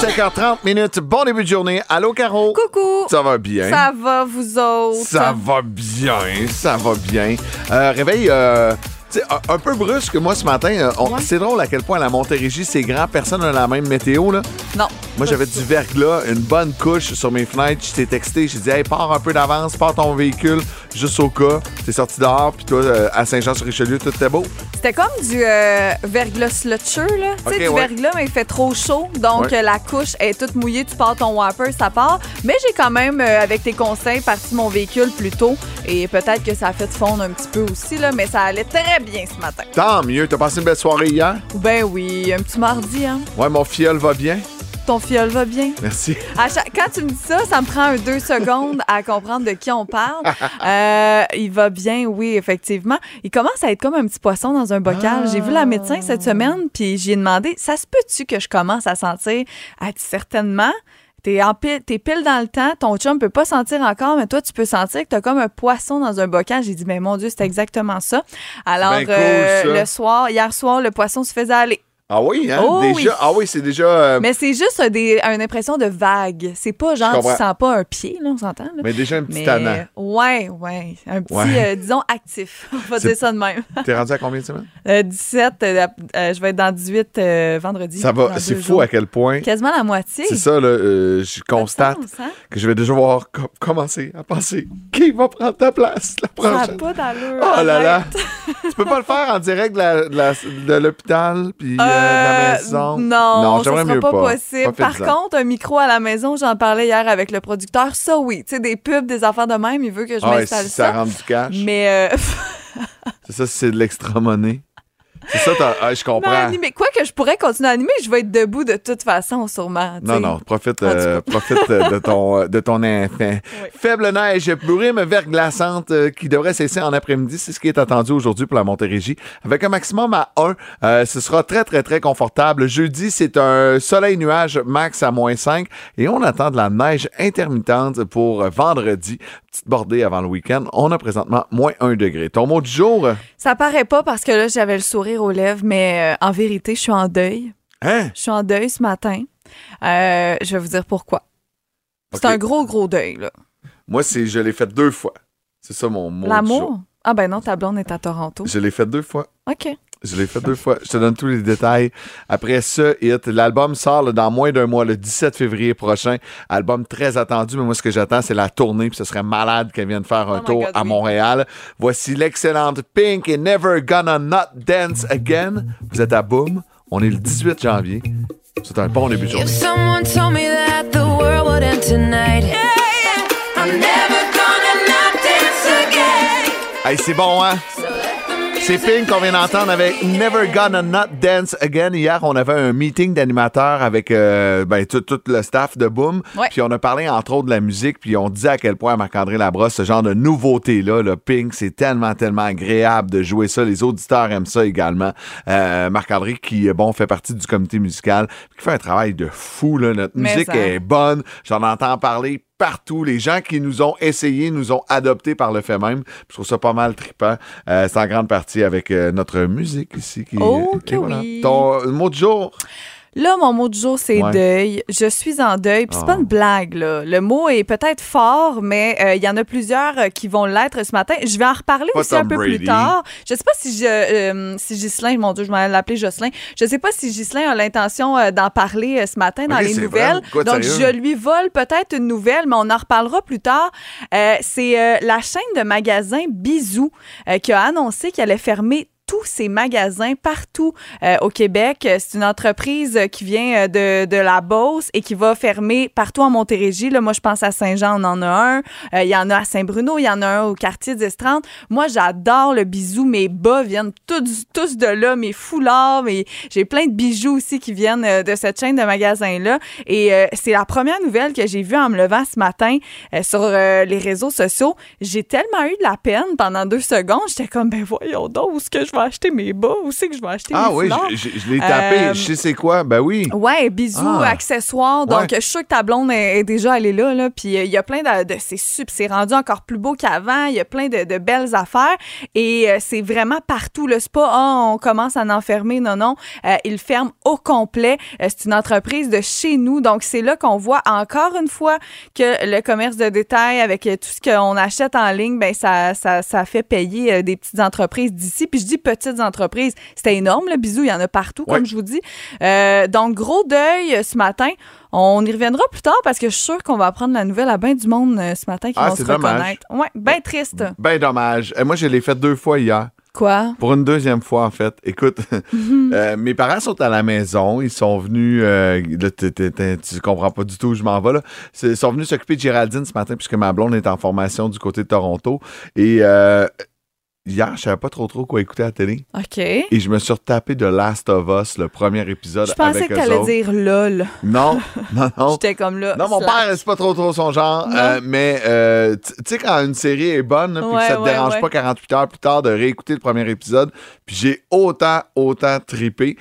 5h30 minutes. Bon début de journée. Allô, Caro? Coucou. Ça va bien? Ça va, vous autres? Ça va bien, ça va bien. Euh, réveil, euh, tu sais, un, un peu brusque, moi, ce matin. euh, on- Ouais. C'est drôle à quel point la Montérégie, c'est grand. Personne n'a la même météo, là. Non. Moi, j'avais du verglas, une bonne couche sur mes fenêtres. Je t'ai texté, j'ai dit, hey, pars un peu d'avance, pars ton véhicule, juste au cas. T'es sorti dehors, puis toi, euh, à Saint-Jean-sur-Richelieu, tout était beau. C'était comme du euh, verglas slutcher, là. Tu Ok, sais, du ouais. verglas, mais il fait trop chaud. Donc, Ouais. euh, la couche est toute mouillée. Tu pars ton whopper, ça part. Mais j'ai quand même, euh, avec tes conseils, parti mon véhicule plus tôt. Et peut-être que ça a fait fondre un petit peu aussi, là. Mais ça allait très bien ce matin. Tant mieux. T'as passé une belle soirée hier? Ben oui, un petit mardi, hein. Ouais, mon fiole va bien? Ton fiole va bien? Merci. À chaque- Quand tu me dis ça, ça me prend un deux secondes à comprendre de qui on parle. Euh, il va bien, oui, effectivement. Il commence à être comme un petit poisson dans un bocal. J'ai vu la médecin cette semaine, puis j'ai demandé, ça se peut-tu que je commence à sentir? Elle dit certainement. T'es, pile, pile dans le temps, ton chum peut pas sentir encore, mais toi, tu peux sentir que t'as comme un poisson dans un bocal. J'ai dit, mais mon Dieu, c'est exactement ça. Alors, cool, euh, le soir, hier soir, le poisson se faisait aller. Ah oui, hein? Oh déjà? oui. Ah oui, c'est déjà. euh, Mais c'est juste des, une impression de vague. C'est pas genre, tu sens pas un pied, là, on s'entend? là. mais déjà un petit Mais, ouais, ouais. Un petit, Ouais. euh, disons, actif. On va dire ça de même. T'es rendu à combien de semaines? Euh, 17, euh, euh, je vais être dans 18 euh, vendredi. Ça va, c'est fou jours. à quel point. Quasiment la moitié. C'est ça, là, euh, je constate Ça sens, hein? que je vais déjà voir co- commencer à penser qui va prendre ta place la Ça prochaine. pas d'allure. Oh là là! tu peux pas le faire en direct de la- la- l'hôpital puis euh, de la Euh, maison? Non, ça sera mieux pas, pas. possible. Pas Par contre, un micro à la maison, j'en parlais hier avec le producteur. Ça, oui. Tu sais, des pubs, des affaires de même, il veut que je Ah m'installe si ça ça. rentre du cash. Mais, euh, C'est ça, c'est de l'extra monnaie. C'est ça, ah, je comprends. animer. Quoi que je pourrais continuer à animer, je vais être debout de toute façon, sûrement. Non, non, profite, euh, profite euh, de ton, euh, de ton enfant. Faible neige, brume verglaçante euh, qui devrait cesser en après-midi. C'est ce qui est attendu aujourd'hui pour la Montérégie. Avec un maximum à 1, euh, ce sera très, très, très confortable. Jeudi, c'est un soleil-nuage max à moins 5 et on attend de la neige intermittente pour vendredi. Petite bordée avant le week-end. On a présentement moins 1 degré. Ton mot du jour? Ça paraît pas parce que là, j'avais le sourire aux lèvres, mais euh, en vérité, je suis en deuil. Hein? Je suis en deuil ce matin. Euh, je vais vous dire pourquoi. C'est Ok. un gros, gros deuil, là. Moi, c'est je l'ai fait deux fois. C'est ça mon mot du jour. L'amour? Ah ben non, ta blonde est à Toronto. Je l'ai fait deux fois. OK. Je l'ai fait deux fois. Je te donne tous les détails. Après ça, hit. L'album sort là, dans moins d'un mois, le 17 février prochain. Album très attendu, mais moi, ce que j'attends, c'est la tournée. Puis ce serait malade qu'elle vienne faire un Oh tour God, à oui. Montréal. Voici l'excellente Pink et Never Gonna Not Dance Again. Vous êtes à Boom. On est le 18 janvier. C'est un bon début de journée. If someone told me that the world would end tonight, I'm never gonna not dance again. Hey, c'est bon, hein? C'est Pink qu'on vient d'entendre avec Never Gonna Not Dance Again. Hier, on avait un meeting d'animateurs avec euh, ben, tout, tout le staff de Boom. Ouais. Puis on a parlé entre autres de la musique. Puis on disait à quel point Marc-André Labrosse, ce genre de nouveauté-là, le Pink, c'est tellement, tellement agréable de jouer ça. Les auditeurs aiment ça également. Euh, Marc-André, qui, bon, fait partie du comité musical, qui fait un travail de fou. Là. Notre Mais musique ça. est bonne. J'en entends parler partout. Les gens qui nous ont essayés nous ont adoptés par le fait même. Je trouve ça pas mal trippant. Euh, c'est en grande partie avec euh, notre musique ici. Qui, Oh et que voilà. oui. Ton mot du jour? Là, mon mot du jour, c'est Ouais. deuil. Je suis en deuil. Puis c'est Ah. pas une blague, là. Le mot est peut-être fort, mais euh, il y en a plusieurs euh, qui vont l'être ce matin. Je vais en reparler Pas aussi un peu Brady. plus tard. Je sais pas si je, euh, si Ghislain, mon Dieu, je m'allais l'appeler Jocelyn. Je sais pas si Ghislain a l'intention euh, d'en parler ce matin dans les nouvelles. Quoi Donc, je lui vole peut-être une nouvelle, mais on en reparlera plus tard. C'est la chaîne de magasins Bisous qui a annoncé qu'elle allait fermer tous ses magasins partout euh, au Québec. C'est une entreprise euh, qui vient euh, de, de la Beauce et qui va fermer partout en Montérégie. Là, moi, je pense à Saint-Jean, on en a un. Euh, Il y en a à Saint-Bruno, il y en a un au quartier des 30. Moi, j'adore le bisou. Mes bas viennent tous, tous de là, mes foulards, mes... j'ai plein de bijoux aussi qui viennent de cette chaîne de magasins-là. Et euh, c'est la première nouvelle que j'ai vue en me levant ce matin sur les réseaux sociaux. J'ai tellement eu de la peine pendant deux secondes. J'étais comme, ben voyons donc, où est-ce que je vais vais acheter mes bas? Où c'est que je vais acheter Ah mes oui, foulards? je, je- je l'ai tapé. Euh, je sais c'est quoi. Ben oui. Ouais, bijoux, Ah. accessoires. Donc, Ouais. je suis sûre que ta blonde est, est déjà allée là. là. Puis, euh, il y a plein de. de- c'est rendu encore plus beau qu'avant. Il y a plein de, de belles affaires. Et euh, c'est vraiment partout. Le spa, ah, on commence à en enfermer. Non, non. Euh, il ferme au complet. C'est une entreprise de chez nous. Donc, c'est là qu'on voit encore une fois que le commerce de détail, avec tout ce qu'on achète en ligne, ben ça, ça, ça fait payer des petites entreprises d'ici. Puis je dis petites entreprises. C'était énorme, le bisou. Il y en a partout, Ouais. comme je vous dis. Euh, donc, gros deuil euh, ce matin. On y reviendra plus tard parce que je suis sûre qu'on va apprendre la nouvelle à bien du monde euh, ce matin qui Ah, vont se dommage. reconnaître. Ouais, bien triste. Ben dommage. Moi, je l'ai fait deux fois hier. Quoi? Pour une deuxième fois, en fait. Écoute, euh, mes parents sont à la maison. Ils sont venus. euh, là, tu comprends pas du tout où je m'en vais. Là. Ils sont venus s'occuper de Géraldine ce matin, puisque ma blonde est en formation du côté de Toronto. Et euh, hier, je savais pas trop trop quoi écouter à la télé. OK. Et je me suis retapé de Last of Us, le premier épisode. Je pensais avec que t'allais dire LOL. Non, non, non. J'étais comme là. Non, mon slash. père, c'est pas trop trop son genre. Euh, mais, euh, tu sais, quand une série est bonne, puis Ouais, que ça te ouais, dérange ouais. pas 48 heures plus tard de réécouter le premier épisode, puis j'ai autant, autant trippé.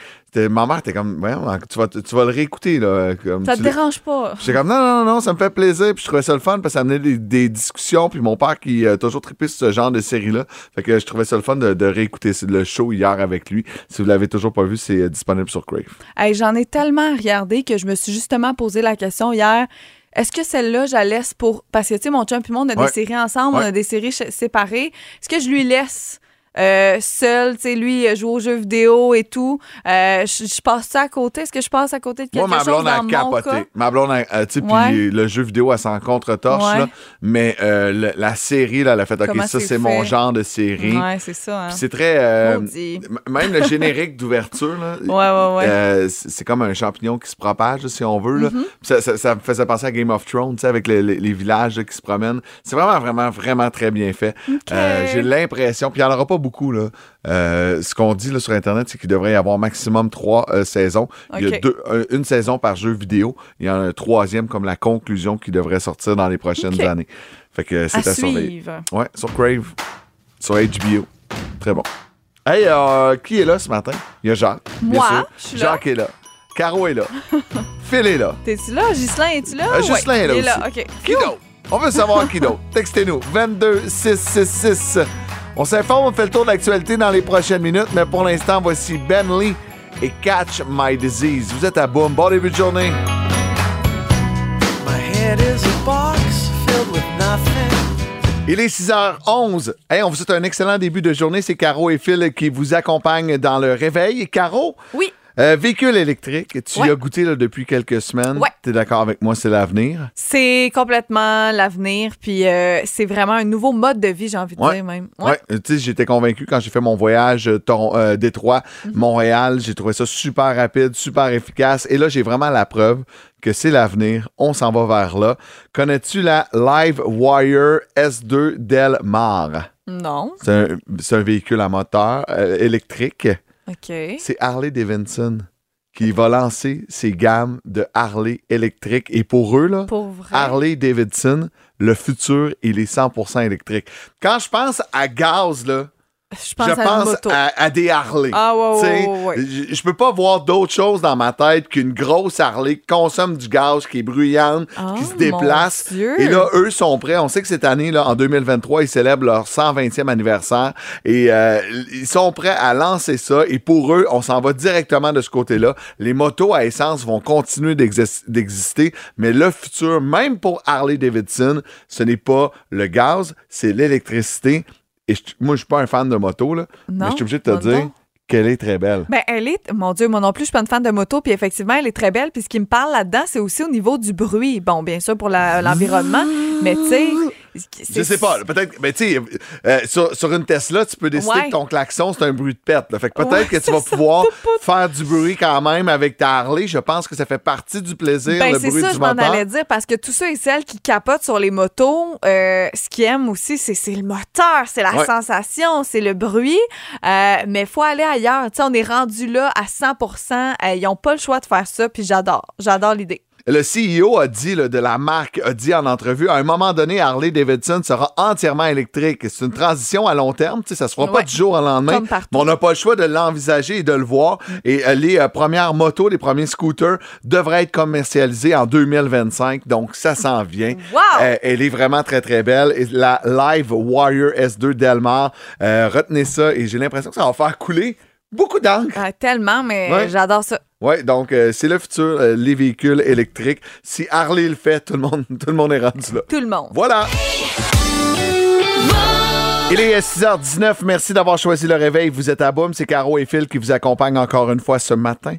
Ma mère était comme, Voyons, tu vas, tu vas le réécouter. Là, comme Ça te dérange pas? J'étais comme, non, non, non, ça me fait plaisir. Puis je trouvais ça le fun parce que ça amenait des, des discussions. Puis mon père qui a toujours trippé sur ce genre de série-là. Fait que je trouvais ça le fun de, de réécouter le show hier avec lui. Si vous l'avez toujours pas vu, c'est euh, disponible sur Crave. Hey, J'en ai tellement regardé que je me suis justement posé la question hier. Est-ce que celle-là, je la laisse pour. Parce que, tu sais, mon chum et moi, on a Ouais. des séries ensemble, on a des séries séparées. Est-ce que je lui laisse euh, seul, tu sais, lui, euh, jouer aux jeux vidéo et tout? Euh, je passe ça à côté? Est-ce que je passe à côté de quelque Moi, ma chose blonde dans a mon capoté. cas? Ma blonde a, euh, tu sais, puis le jeu vidéo, elle s'en contre-torche, Ouais. là. Mais euh, le- la série, là, elle a fait, OK, ça, c'est mon genre de série. Ouais, c'est ça. Hein? Puis c'est très. même le générique d'ouverture, là. Ouais, ouais, ouais. c'est comme un champignon qui se propage, là, si on veut. là. Mm-hmm. Ça, ça- ça me faisait penser à Game of Thrones, tu sais, avec les, les- les villages là, qui se promènent. C'est vraiment, vraiment, vraiment très bien fait. Euh, J'ai l'impression, puis il n'y en aura pas beaucoup. Là. Euh, ce qu'on dit là, sur Internet, c'est qu'il devrait y avoir maximum trois euh, saisons. Il y a deux, un- une saison par jeu vidéo. Il y en a un troisième comme la conclusion qui devrait sortir dans les prochaines années. Fait que À c'est à, surveiller. suivre. Ouais, sur Crave, sur HBO. Très bon. Hey, euh, qui est là ce matin? Il y a Jacques. bien Moi, sûr. je suis là. Jacques est là. Caro est là. Phil est là. T'es-tu là? Ghislain, es-tu là? Euh, est là il est là, aussi. OK. Qui d'autre? On veut savoir qui d'autre. Textez-nous. 22 666. On s'informe, on fait le tour de l'actualité dans les prochaines minutes, mais pour l'instant, voici Ben Lee et Catch My Disease. Vous êtes à Boom. Bon début de journée. My head is a box filled with nothing. Il est 6h11. Hey, on vous souhaite un excellent début de journée. C'est Caro et Phil qui vous accompagnent dans le réveil. Caro, Oui. Euh, véhicule électrique, tu y as goûté là, depuis quelques semaines. Ouais. Tu es d'accord avec moi, c'est l'avenir? C'est complètement l'avenir, puis euh, c'est vraiment un nouveau mode de vie, j'ai envie de Ouais. dire même. Ouais, euh, tu sais, j'étais convaincu quand j'ai fait mon voyage euh, Détroit, Mhm. Montréal. J'ai trouvé ça super rapide, super efficace. Et là, j'ai vraiment la preuve que c'est l'avenir. On s'en va vers là. Connais-tu la Live Wire S2 Del Mar? Non. C'est un, véhicule à moteur électrique. C'est Harley Davidson qui va lancer ses gammes de Harley électrique. Et pour eux, là, Pour. Harley Davidson, le futur, il est 100% électrique. Quand je pense à gaz, là, je pense je à une pense moto. à, à des Harley. Ah, ouais. Je, je peux pas voir d'autre chose dans ma tête qu'une grosse Harley qui consomme du gaz, qui est bruyante, Ah, qui se déplace. mon Dieu. Et là, eux sont prêts. On sait que cette année, là, en 2023, ils célèbrent leur 120e anniversaire. Et euh, ils sont prêts à lancer ça. Et pour eux, on s'en va directement de ce côté-là. Les motos à essence vont continuer d'exis- d'exister. Mais le futur, même pour Harley Davidson, ce n'est pas le gaz, c'est l'électricité. Et je- moi, je suis pas un fan de moto, là, mais Non, je suis obligé de te dire non. qu'elle est très belle. Ben, elle est, mon Dieu, moi non plus, je suis pas une fan de moto, puis effectivement, elle est très belle. Puis ce qui me parle là-dedans, c'est aussi au niveau du bruit. Bon, bien sûr, pour la- l'environnement, mais tu sais. Je c'est- sais pas, peut-être, mais tu sais, euh, sur, sur une Tesla, tu peux décider Ouais. que ton klaxon, c'est un bruit de pète. là. Fait que peut-être Ouais, que tu c'est vas ça, pouvoir faire du bruit quand même avec ta Harley. Je pense que ça fait partie du plaisir, Ben, le c'est bruit ça, du je m'en moteur. allais dire, parce que tous ceux et celles qui capotent sur les motos, euh, ce qu'ils aiment aussi, c'est c'est le moteur, c'est la Ouais. sensation, c'est le bruit. Euh, mais il faut aller ailleurs. Tu sais, on est rendu là à 100 euh, Ils n'ont pas le choix de faire ça, puis j'adore. J'adore l'idée. Le CEO a dit, là, de la marque, a dit en entrevue, à un moment donné, Harley Davidson sera entièrement électrique. C'est une transition à long terme, tu sais, ça se fera pas du jour au lendemain. Mais on n'a pas le choix de l'envisager et de le voir. Et euh, les euh, premières motos, les premiers scooters devraient être commercialisés en 2025. Donc, ça s'en vient. Wow! Euh, elle est vraiment très, très belle. Et la Live Warrior S2 Delmar, retenez ça. Et j'ai l'impression que ça va faire couler beaucoup d'encre. Ah, tellement, mais Ouais. j'adore ça. Oui, donc euh, c'est le futur, euh, les véhicules électriques. Si Harley le fait, tout le monde, tout le monde est rendu là. Tout le monde. Voilà. Il est 6h19. Merci d'avoir choisi le réveil. Vous êtes à Boum. C'est Caro et Phil qui vous accompagnent encore une fois ce matin.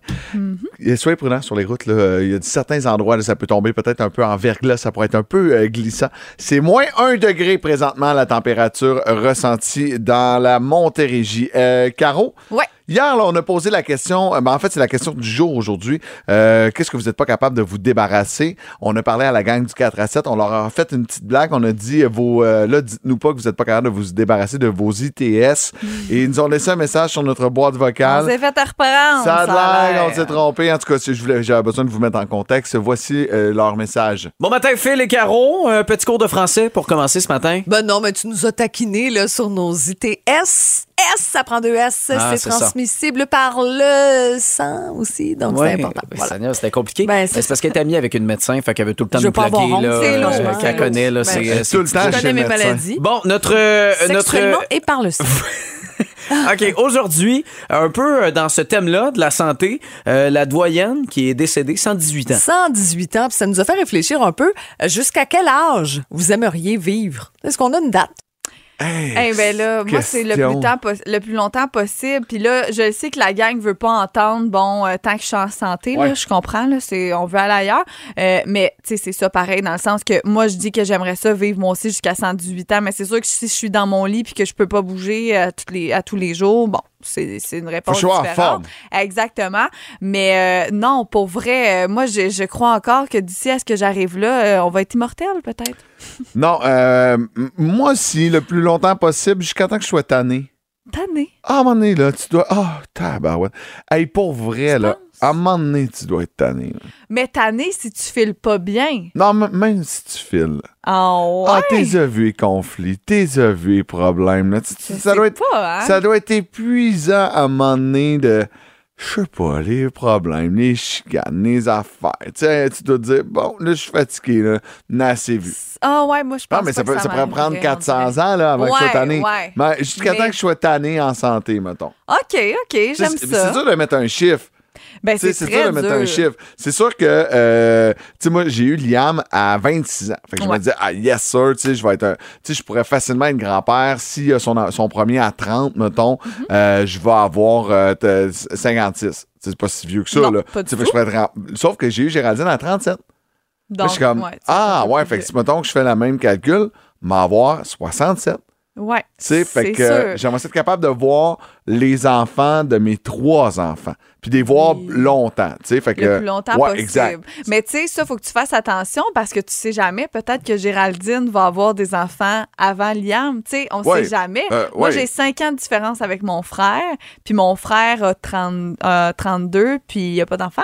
Et Soyez prudents sur les routes. là. Euh, Il y a certains endroits où ça peut tomber peut-être un peu en verglas. Ça pourrait être un peu euh, glissant. C'est moins 1 degré présentement la température ressentie dans la Montérégie. Euh, Caro? Ouais. Hier, là, on a posé la question, euh, ben, en fait, c'est la question du jour aujourd'hui. Euh, Qu'est-ce que vous n'êtes pas capable de vous débarrasser? On a parlé à la gang du 4 à 7. On leur a fait une petite blague. On a dit, euh, vos, euh, là, dites-nous pas que vous n'êtes pas capable de vous débarrasser de vos ITS. Et ils nous ont laissé un message sur notre boîte On vocale. s'est fait reprendre. Ça a de l'air, on s'est trompé. En tout cas, si je voulais- j'avais besoin de vous mettre en contexte. Voici euh, leur message. Bon matin, Phil et Caro. Un petit cours de français pour commencer ce matin. Ben non, mais tu nous as taquinés là, sur nos ITS. S, ça prend deux S. Ah, c'est ça. Transmissible par le sang aussi. Donc, Ouais, c'est important. ben, Voilà. C'était compliqué. Ben, Ben, c'est parce qu'elle est amie avec une médecin, fait qu'elle veut tout le temps nous honte. Là, C'est euh, euh, qu'elle connaît. Là, Ben, c'est, tout le temps Je connais mes maladies. Bon, notre. euh, Sexuellement notre et par le sang. OK, aujourd'hui, un peu euh, dans ce thème-là de la santé, euh, la doyenne qui est décédée, 118 ans. 118 ans, puis ça nous a fait réfléchir un peu. euh, Jusqu'à quel âge vous aimeriez vivre? Est-ce qu'on a une date? Eh ben là, moi, c'est le plus, temps le plus longtemps possible. Puis là, je sais que la gang veut pas entendre, bon, euh, tant que je suis en santé, Ouais. là, je comprends, là, c'est, on veut aller ailleurs. Euh, mais, tu sais, c'est ça pareil, dans le sens que moi, je dis que j'aimerais ça vivre moi aussi jusqu'à 118 ans. Mais c'est sûr que si je suis dans mon lit puis que je peux pas bouger euh, toutes les, à tous les jours, bon, c'est, c'est une réponse en différente. Exactement. Mais euh, non, pour vrai, euh, moi, je, je crois encore que d'ici à ce que j'arrive là, euh, on va être immortel, peut-être. Non, euh, moi aussi, le plus longtemps possible, jusqu'à temps que je sois tanné. Tanné? Ah, donné, là, tu dois. Ah, tabarouette. Hey, pour vrai, là? À un moment donné, tu dois être tanné. là. Mais tanné si tu files pas bien. Non, m- même si tu files. Ah ouais. Ah, t'es vu les conflits, t'es vu les problèmes. Là. Tu- tu- Je ça, sais doit être, pas, hein? ça doit être épuisant à un moment donné de. Je sais pas, les problèmes, les chicanes, les affaires. Tu sais, tu dois te dire, bon, là, je suis fatigué, là, n'a assez vu. Ah ouais, moi je pense Non, mais ça, pas peut, que ça pourrait prendre m'arriverait, on 400 dirait. ans là, avant que je sois Ouais, tanné. ouais. Mais jusqu'à Mais- temps que je sois tanné en santé, mettons. OK, OK, j'aime C'est- ça. C'est dur de mettre un chiffre. Ben, c'est dur de mettre un chiffre. C'est sûr que, euh, tu sais, moi, j'ai eu Liam à 26 ans. Fait que je me disais, ah, yes, sir, tu sais, je vais être un. Tu sais, je pourrais facilement être grand-père. Si a son, son premier à 30, mettons, Mm-hmm. euh, je vais avoir euh, t- 56. C'est pas si vieux que ça, Non, là. pas du que tout. être Sauf que j'ai eu Géraldine à 37. Là, Donc, je suis comme, ouais, ah, ouais, fait que mettons, que je fais le même calcul, m'avoir 67. Ouais. Tu sais, fait que j'aimerais être capable de voir les enfants de mes trois enfants, puis de les voir Oui. longtemps, tu sais, fait que le plus longtemps ouais, possible. exact. Mais tu sais, ça, faut que tu fasses attention parce que tu sais jamais, peut-être que Géraldine va avoir des enfants avant Liam. Tu sais, on Ouais. sait jamais. Euh, Moi, ouais. j'ai 5 ans de différence avec mon frère, puis mon frère a 30, euh, 32, puis il n'y a pas d'enfant.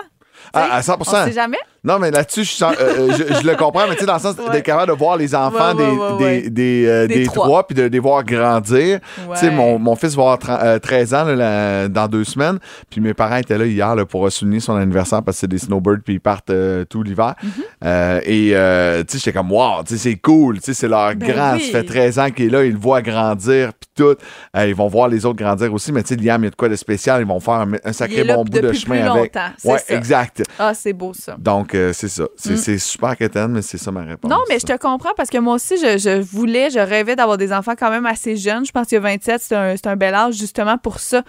Tu sais, Ah, à 100 On sait jamais. Non, mais là-dessus, je, euh, euh, je, je le comprends, mais tu sais, dans le sens Ouais. d'être capable de voir les enfants Ouais, ouais, des, des, des, euh, Des des trois. puis de les voir grandir. Tu sais, mon, mon fils va avoir 30, euh, 13 ans là, là, dans deux semaines, puis mes parents étaient là hier là, pour souligner son anniversaire parce que c'est des snowbirds, puis ils partent euh, tout l'hiver. Mm-hmm. Euh, et, euh, tu sais, j'étais comme, wow, tu sais, c'est cool, tu sais, c'est leur Ben grand, oui. ça fait 13 ans qu'il est là, ils le voient grandir, puis tout. Euh, ils vont voir les autres grandir aussi, mais tu sais, Liam, il y a de quoi de spécial, ils vont faire un, sacré bon bout de chemin avec. Ouais, ça. exact. Ah, c'est beau ça. Donc, euh, c'est ça. C'est c'est super quétaine, mais c'est ça ma réponse. Non, mais je te comprends parce que moi aussi, je, je voulais, je rêvais d'avoir des enfants quand même assez jeunes. Je pense qu'il y a 27, c'est un, c'est un bel âge justement pour ça.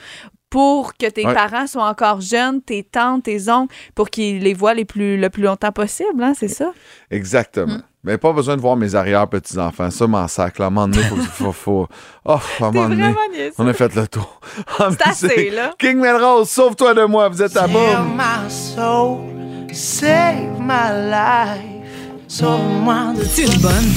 Pour que tes Ouais. parents soient encore jeunes, tes tantes, tes oncles, pour qu'ils les voient les plus, le plus longtemps possible, hein, c'est ça? Exactement. Mm. Mais pas besoin de voir mes arrière-petits-enfants. Ça m'en sac. Là. À un moment donné, faut, faut, faut- Oh, à un moment donné, on a fait le tour. C'est assez, là. King Melrose, sauve-toi de moi. Vous êtes à Heal boum. my soul, save my life. Sauve-moi de C'est une bonne.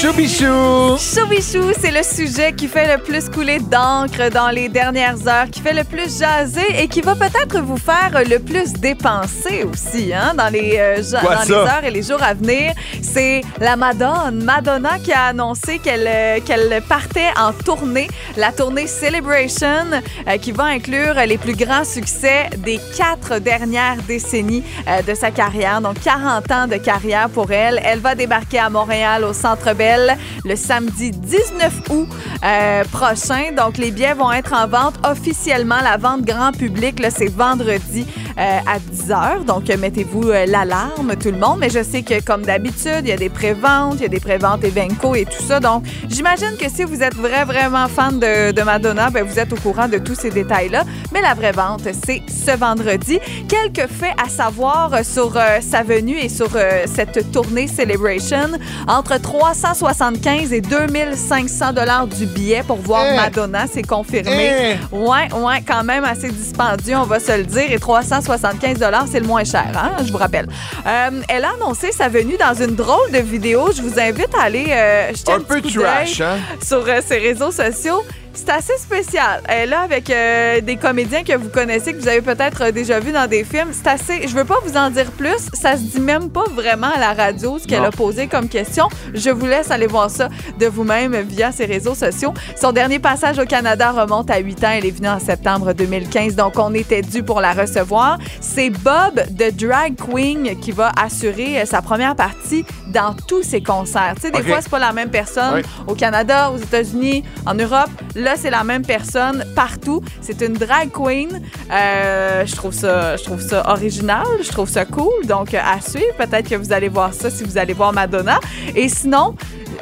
Choubichou! Choubichou, c'est le sujet qui fait le plus couler d'encre dans les dernières heures, qui fait le plus jaser et qui va peut-être vous faire le plus dépenser aussi, hein, dans les, euh, ja- Quoi dans ça? les heures et les jours à venir. C'est la Madonna, Madonna qui a annoncé qu'elle euh, qu'elle partait en tournée, la tournée Celebration, euh, qui va inclure les plus grands succès des quatre dernières décennies euh, de sa carrière, donc 40 ans de carrière pour elle. Elle va débarquer à Montréal au Centre Bell le samedi 19 août euh, prochain. Donc les billets vont être en vente officiellement. La vente grand public, c'est vendredi à 10 h. Donc euh, mettez-vous euh, l'alarme, tout le monde. Mais je sais que comme d'habitude, il y a des préventes, il y a des préventes Evenco et tout ça. Donc j'imagine que si vous êtes vrai, vraiment fan de, de Madonna, ben, vous êtes au courant de tous ces détails-là. Mais la vraie vente, c'est ce vendredi. Quelques faits à savoir euh, sur euh, sa venue et sur euh, cette tournée Celebration. Entre 375 et 2500 dollars du billet pour voir Eh! Madonna, c'est confirmé. Eh! Ouais, ouais, quand même assez dispendieux, on va se le dire. Et 375 dollars, c'est le moins cher, hein, je vous rappelle. Euh, elle a annoncé sa venue dans une drôle de vidéo. Je vous invite à aller euh, jeter un, Un peu petit trash, hein? sur euh, ses réseaux sociaux. C'est assez spécial. Elle est là avec euh, des comédiens que vous connaissez, que vous avez peut-être euh, déjà vu dans des films. C'est assez. Je veux pas vous en dire plus. Ça se dit même pas vraiment à la radio ce qu'elle a posé comme question. Je vous laisse aller voir ça de vous-même via ses réseaux sociaux. Son dernier passage au Canada remonte à 8 ans. Elle est venue en septembre 2015, donc on était dû pour la recevoir. C'est Bob de Drag Queen qui va assurer euh, sa première partie dans tous ses concerts. Tu sais, des OK. fois, c'est pas la même personne Oui. au Canada, aux États-Unis, en Europe. Là, c'est la même personne partout. C'est une drag queen. Euh, je trouve ça, je trouve ça original. Je trouve ça cool. Donc, à suivre. Peut-être que vous allez voir ça si vous allez voir Madonna. Et sinon,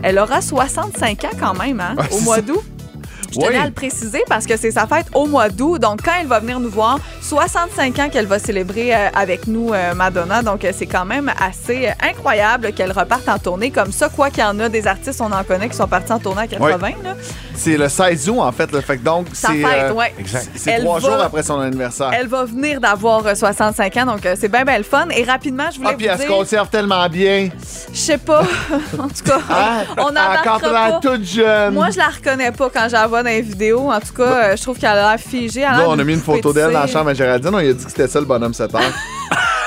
elle aura 65 ans quand même, hein, Ouais, au mois d'août. Je tenais Oui. à le préciser parce que c'est sa fête au mois d'août. Donc, quand elle va venir nous voir, 65 ans qu'elle va célébrer euh, avec nous, euh, Madonna. Donc, c'est quand même assez incroyable qu'elle reparte en tournée comme ça. Quoi qu'il y en a des artistes, on en connaît, qui sont partis en tournée à 80. là. C'est le 16 août, en fait. Le fait que donc, Sa c'est. fête, ouais. Exact. C'est Elle trois va- jours après son anniversaire. Elle va venir d'avoir euh, 65 ans, donc euh, c'est bien, bien le fun. Et rapidement, je voulais Ah, puis elle se dire... conserve tellement bien. Je sais pas. en tout cas, Hein? on Encore n'embarquera pas. toute jeune. Moi, je la reconnais pas quand je la vois dans les vidéos. En tout cas, euh, je trouve qu'elle a l'air figée. elle a Là, l'air on a d'une mis une poupée photo de d'elle dans la cire. chambre à Géraldine. On lui a dit que c'était ça le bonhomme 7 heures.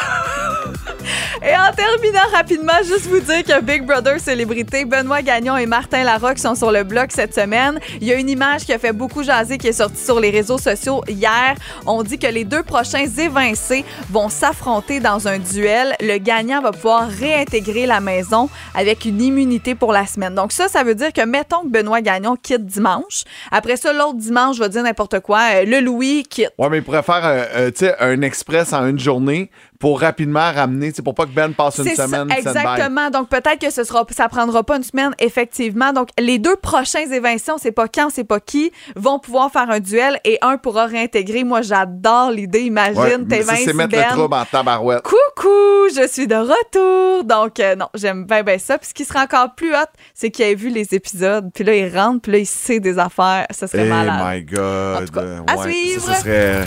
Et en terminant rapidement, juste vous dire que Big Brother Célébrité, Benoît Gagnon et Martin Larocque sont sur le blog cette semaine. Il y a une image qui a fait beaucoup jaser qui est sortie sur les réseaux sociaux hier. On dit que les deux prochains évincés vont s'affronter dans un duel. Le gagnant va pouvoir réintégrer la maison avec une immunité pour la semaine. Donc ça, ça veut dire que mettons que Benoît Gagnon quitte dimanche. Après ça, l'autre dimanche, je dire n'importe quoi, euh, le Louis quitte. Ouais, mais il pourrait faire euh, sais, un express en une journée pour rapidement ramener, pour pas que Ben passe une C'est ça, semaine exactement. Donc peut-être que ce sera, ça prendra pas une semaine, effectivement. Donc les deux prochains évincés, on sait pas quand, on sait pas qui, vont pouvoir faire un duel et un pourra réintégrer. Moi, j'adore l'idée. Imagine, Ouais, c'est mettre Ben. le trouble en tabarouette. Coucou, je suis de retour. Donc, euh, non, j'aime bien, bien ça. Puis ce qui sera encore plus hot, c'est qu'il ait vu les épisodes. Puis là, il rentre, puis là, il sait des affaires. Ça serait Eh malade. my God. En tout cas, à ouais, suivre. Ça, ça serait...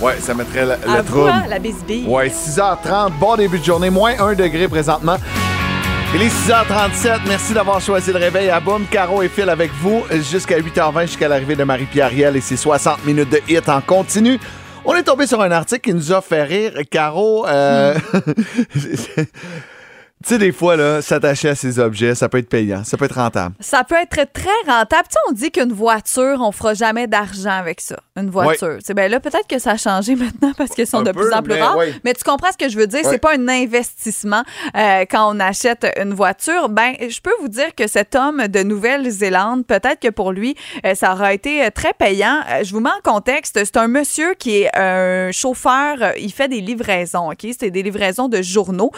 Ouais, ça mettrait le, le trouble. hein, la bisbille? Ouais, 6h30, bon début de journée, moins 1 degré présentement. Il est 6h37, merci d'avoir choisi le réveil à Boum, Caro et Phil avec vous jusqu'à 8h20, jusqu'à l'arrivée de Marie-Pierre Riel et ses 60 minutes de hit en continu. On est tombé sur un article qui nous a fait rire. Caro, euh, tu sais, des fois, là, s'attacher à ces objets, ça peut être payant, ça peut être rentable. Ça peut être très, très rentable. Tu sais, on dit qu'une voiture, on fera jamais d'argent avec ça. Une voiture. C'est ben là, peut-être que ça a changé maintenant parce qu'elles sont Un de peu, plus en plus mais rares. oui. Mais tu comprends ce que je veux dire? Oui. C'est pas un investissement euh, quand on achète une voiture. Ben, je peux vous dire que cet homme de Nouvelle-Zélande, peut-être que pour lui, euh, ça aura été euh, très payant. Je vous mets en contexte. C'est un monsieur qui est un chauffeur. Il fait des livraisons, OK? C'est des livraisons de journaux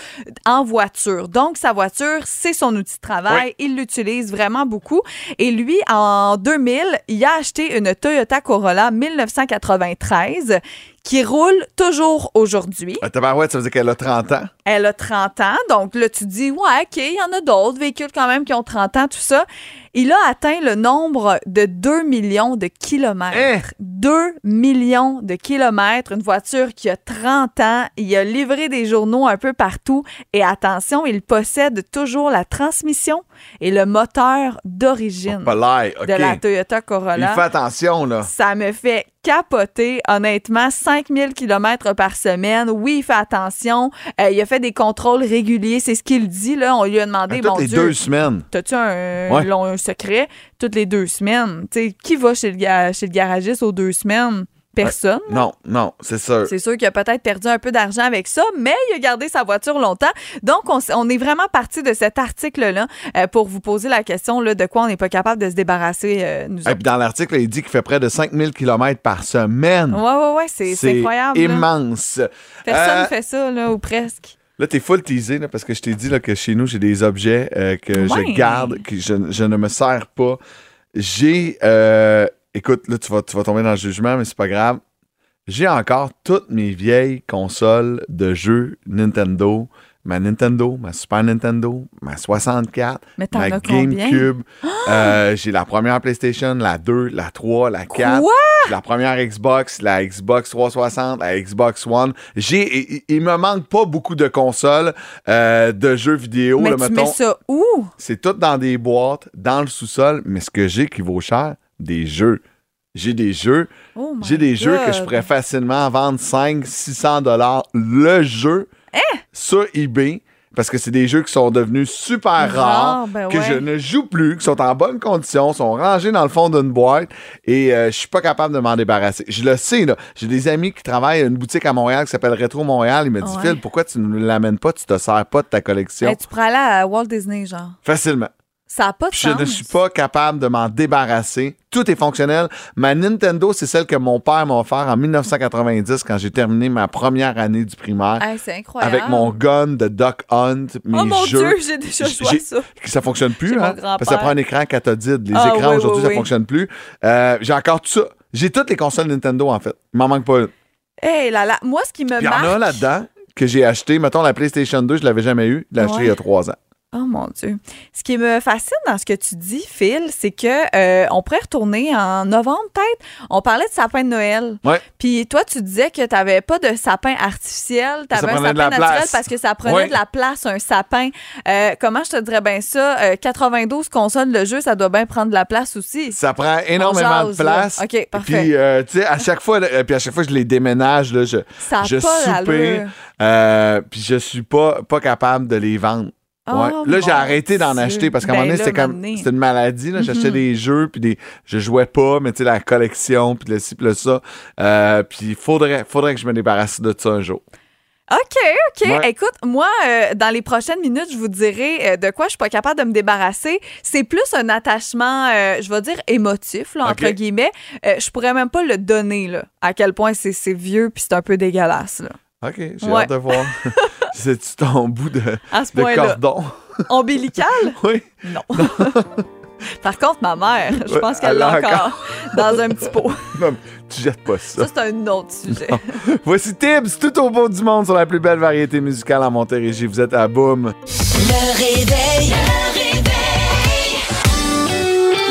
en voiture. Donc, sa voiture, c'est son outil de travail. Il l'utilise vraiment beaucoup. Et lui, en 2000, il a acheté une Toyota Corolla 1993 qui roule toujours aujourd'hui. Euh, Tabarouette, ça veut dire qu'elle a 30 ans? Elle a 30 ans, donc là, tu dis, ouais, OK, il y en a d'autres véhicules quand même qui ont 30 ans, tout ça. Il a atteint le nombre de 2 millions de kilomètres. Hein? 2 millions de kilomètres, une voiture qui a 30 ans. Il a livré des journaux un peu partout. Et attention, il possède toujours la transmission et le moteur d'origine de la Toyota Il Corolla. fait attention, là. Ça me fait capoter, honnêtement. 5000 km par semaine. Oui, il fait attention. Euh, il a fait des contrôles réguliers. C'est ce qu'il dit, là. On lui a demandé, toutes mon les Dieu, deux semaines. T'as-tu un, Ouais. long- un secret? Toutes les deux semaines? Qui va chez le, chez le garagiste aux deux semaines? Personne. Non, non, c'est sûr. C'est sûr qu'il a peut-être perdu un peu d'argent avec ça, mais il a gardé sa voiture longtemps. Donc, on, est vraiment parti de cet article-là euh, pour vous poser la question là, de quoi on n'est pas capable de se débarrasser, euh, nous Et puis dans l'article, il dit qu'il fait près de 5000 km par semaine. Ouais, ouais, ouais, c'est incroyable. là. immense. Personne Euh, fait ça, là, ou presque. Là, t'es full teasé, là, parce que je t'ai dit là, que chez nous, j'ai des objets que Ouais. je garde, que je, je ne me sers pas. J'ai. euh, écoute, là, tu vas, tu vas tomber dans le jugement, mais c'est pas grave. J'ai encore toutes mes vieilles consoles de jeux Nintendo. Ma Nintendo, ma Super Nintendo, ma 64, Mais ma? GameCube. Euh, j'ai la première PlayStation, la 2, la 3, la 4. Quoi? J'ai la première Xbox, la Xbox 360, la Xbox One. J'ai, il, il me manque pas beaucoup de consoles euh, de jeux vidéo. Mais là, tu mettons. mets ça où? C'est tout dans des boîtes, dans le sous-sol. Mais ce que j'ai qui vaut cher, des jeux. J'ai des jeux. Oh J'ai des jeux que je pourrais facilement vendre 5 600 dollars le jeu Hein? sur eBay. Parce que c'est des jeux qui sont devenus super Rares, rares, ben que ouais. je ne joue plus, qui sont en bonne condition, sont rangés dans le fond d'une boîte et euh, je suis pas capable de m'en débarrasser. Je le sais, là. J'ai des amis qui travaillent à une boutique à Montréal qui s'appelle Retro Montréal. Ils me disent, Ouais. Phil, pourquoi tu ne l'amènes pas, tu te sers pas de ta collection? Hey, tu pourrais aller à Walt Disney, genre. Facilement. Ça n'a pas de je sens. ne suis pas capable de m'en débarrasser. Tout est fonctionnel. Ma Nintendo, c'est celle que mon père m'a offert en 1990 quand j'ai terminé ma première année du primaire. Hey, c'est incroyable. Avec mon gun de Duck Hunt, mes Oh mon jeux. Dieu, j'ai déjà joué ça. Ça fonctionne plus, hein? grand-père. Parce que ça prend un écran cathodique. Les Ah, écrans oui, aujourd'hui, oui, ça oui. fonctionne plus. Euh, j'ai encore tout ça. J'ai toutes les consoles Nintendo, en fait. Il m'en manque pas une. Hey là là, moi, ce qui me Puis il y en a là-dedans que j'ai acheté. Mettons, la PlayStation 2, je l'avais jamais eu. Je l'ai acheté Ouais. il y a trois ans. Oh mon Dieu. Ce qui me fascine dans ce que tu dis, Phil, c'est que euh, on pourrait retourner en novembre, peut-être. On parlait de sapin de Noël. Ouais. Puis toi, tu disais que tu n'avais pas de sapin artificiel, tu avais un sapin naturel place. parce que ça prenait Ouais. de la place, un sapin. Euh, comment je te dirais bien ça? Euh, 92 consoles de jeu, ça doit bien prendre de la place aussi. Ça prend énormément jase, de place. là. OK, parfait. Puis, euh, tu sais, à chaque fois, puis à chaque fois, je les déménage, là, je, Ça je euh, puis je suis pas, pas capable de les vendre. Ouais. Oh, là, j'ai arrêté d'en acheter parce qu'à un Ben moment donné, c'était comme c'était une maladie. là. J'achetais Mhm. des jeux, puis des, je jouais pas, mais tu sais, la collection, puis le ci, puis le ça. Euh, puis il faudrait, faudrait que je me débarrasse de ça un jour. OK, OK. Ouais. Écoute, moi, euh, dans les prochaines minutes, je vous dirai euh, de quoi je suis pas capable de me débarrasser. C'est plus un attachement, euh, je vais dire, émotif, là, entre guillemets. Je pourrais même pas le donner, là, à quel point c'est c'est vieux puis c'est un peu dégueulasse, là. OK, j'ai Ouais. hâte de voir. C'est-tu ton bout de, À ce de cordon? Ombilical? oui. Non. Par contre, ma mère, je Ouais, pense qu'elle elle l'a encore dans un petit pot. Non, mais tu jettes pas ça. Ça, c'est un autre sujet. Voici Tibbs, tout au bout du monde sur la plus belle variété musicale en Montérégie. Vous êtes à Boom. Le réveil. Le réveil.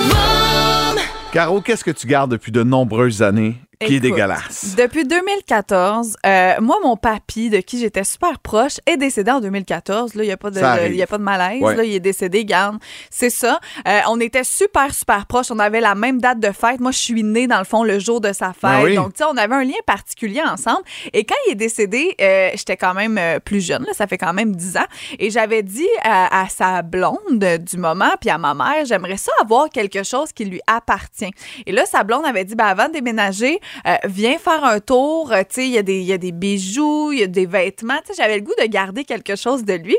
Boom. Caro, qu'est-ce que tu gardes depuis de nombreuses années? Qui est dégueulasse? Depuis 2014, euh, moi, mon papy, de qui j'étais super proche, est décédé en 2014. Là, il n'y a, pas de- y a pas de malaise. Ouais. Là, il est décédé, garde. C'est ça. Euh, on était super, super proches. On avait la même date de fête. Moi, je suis née, dans le fond, le jour de sa fête. Ah oui. Donc, tu sais, on avait un lien particulier ensemble. Et quand il est décédé, euh, j'étais quand même euh, plus jeune. Là, ça fait quand même 10 ans. Et j'avais dit à, à sa blonde du moment, puis à ma mère, j'aimerais ça avoir quelque chose qui lui appartient. Et là, sa blonde avait dit, ben, avant de déménager, euh, viens faire un tour. Euh, tu sais, il y, a des- il y a des bijoux, il y a des vêtements. Tu sais, j'avais le goût de garder quelque chose de lui.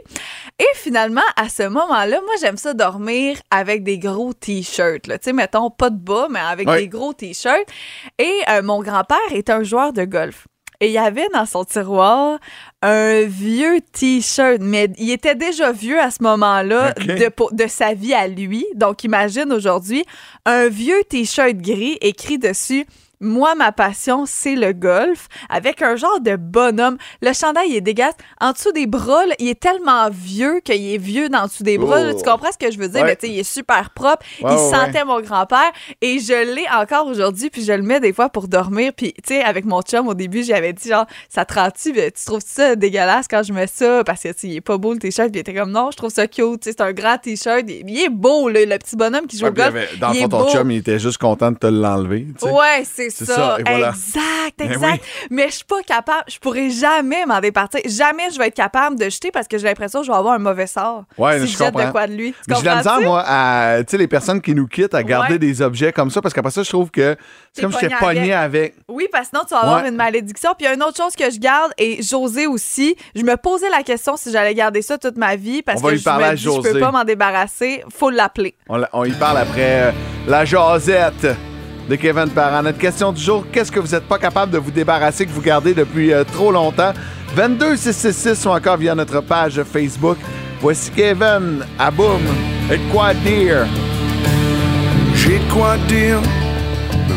Et finalement, à ce moment-là, moi, j'aime ça dormir avec des gros t-shirts. Tu sais, mettons, pas de bas, mais avec Ouais. des gros t-shirts. Et euh, mon grand-père est un joueur de golf. Et il y avait dans son tiroir un vieux t-shirt, mais il était déjà vieux à ce moment-là de sa vie à lui. Donc imagine aujourd'hui un vieux t-shirt gris écrit dessus Moi, ma passion, c'est le golf avec un genre de bonhomme. Le chandail il est dégueulasse. En dessous des bras, là, il est tellement vieux qu'il est vieux dans dessous des bras. là. Oh. Tu comprends ce que je veux dire? Ouais. Mais tu sais, il est super propre. Il ouais, sentait mon grand-père et je l'ai encore aujourd'hui. Puis je le mets des fois pour dormir. Puis tu sais, avec mon chum, au début, j'avais dit genre, ça te rend-tu? Mais Tu trouves ça dégueulasse quand je mets ça? Parce que tu il est pas beau le t-shirt. Puis il était comme, non, je trouve ça cute. Tu c'est un grand t-shirt. Il est beau, là, le petit bonhomme qui joue Ouais, au golf. avait- dans le il fond, ton beau. chum, il était juste content de te l'enlever. tu. Ouais, c'est C'est ça. ça, et voilà. Exact, Ben exact. Mais je suis pas capable, je pourrais jamais m'en départir. Jamais je vais être capable de jeter parce que j'ai l'impression que je vais avoir un mauvais sort. Ouais, si je je jette de quoi de lui. Tu Mais J'ai la misère, moi, à tu sais, les personnes qui nous quittent, à garder Ouais. des objets comme ça, parce qu'après ça, je trouve que c'est comme si j'étais pogné avec. Oui, parce que sinon, tu vas avoir Ouais. une malédiction. Puis il y a une autre chose que je garde, et José aussi, je me posais la question si j'allais garder ça toute ma vie, parce que je me dis, je peux pas m'en débarrasser, faut l'appeler. On, y parle après euh, la jasette de Kevin Parent. Notre question du jour, qu'est-ce que vous n'êtes pas capable de vous débarrasser, que vous gardez depuis euh, trop longtemps? 22 666 ou encore via notre page Facebook. Voici Kevin à Boom. Et de quoi dire? J'ai de quoi dire,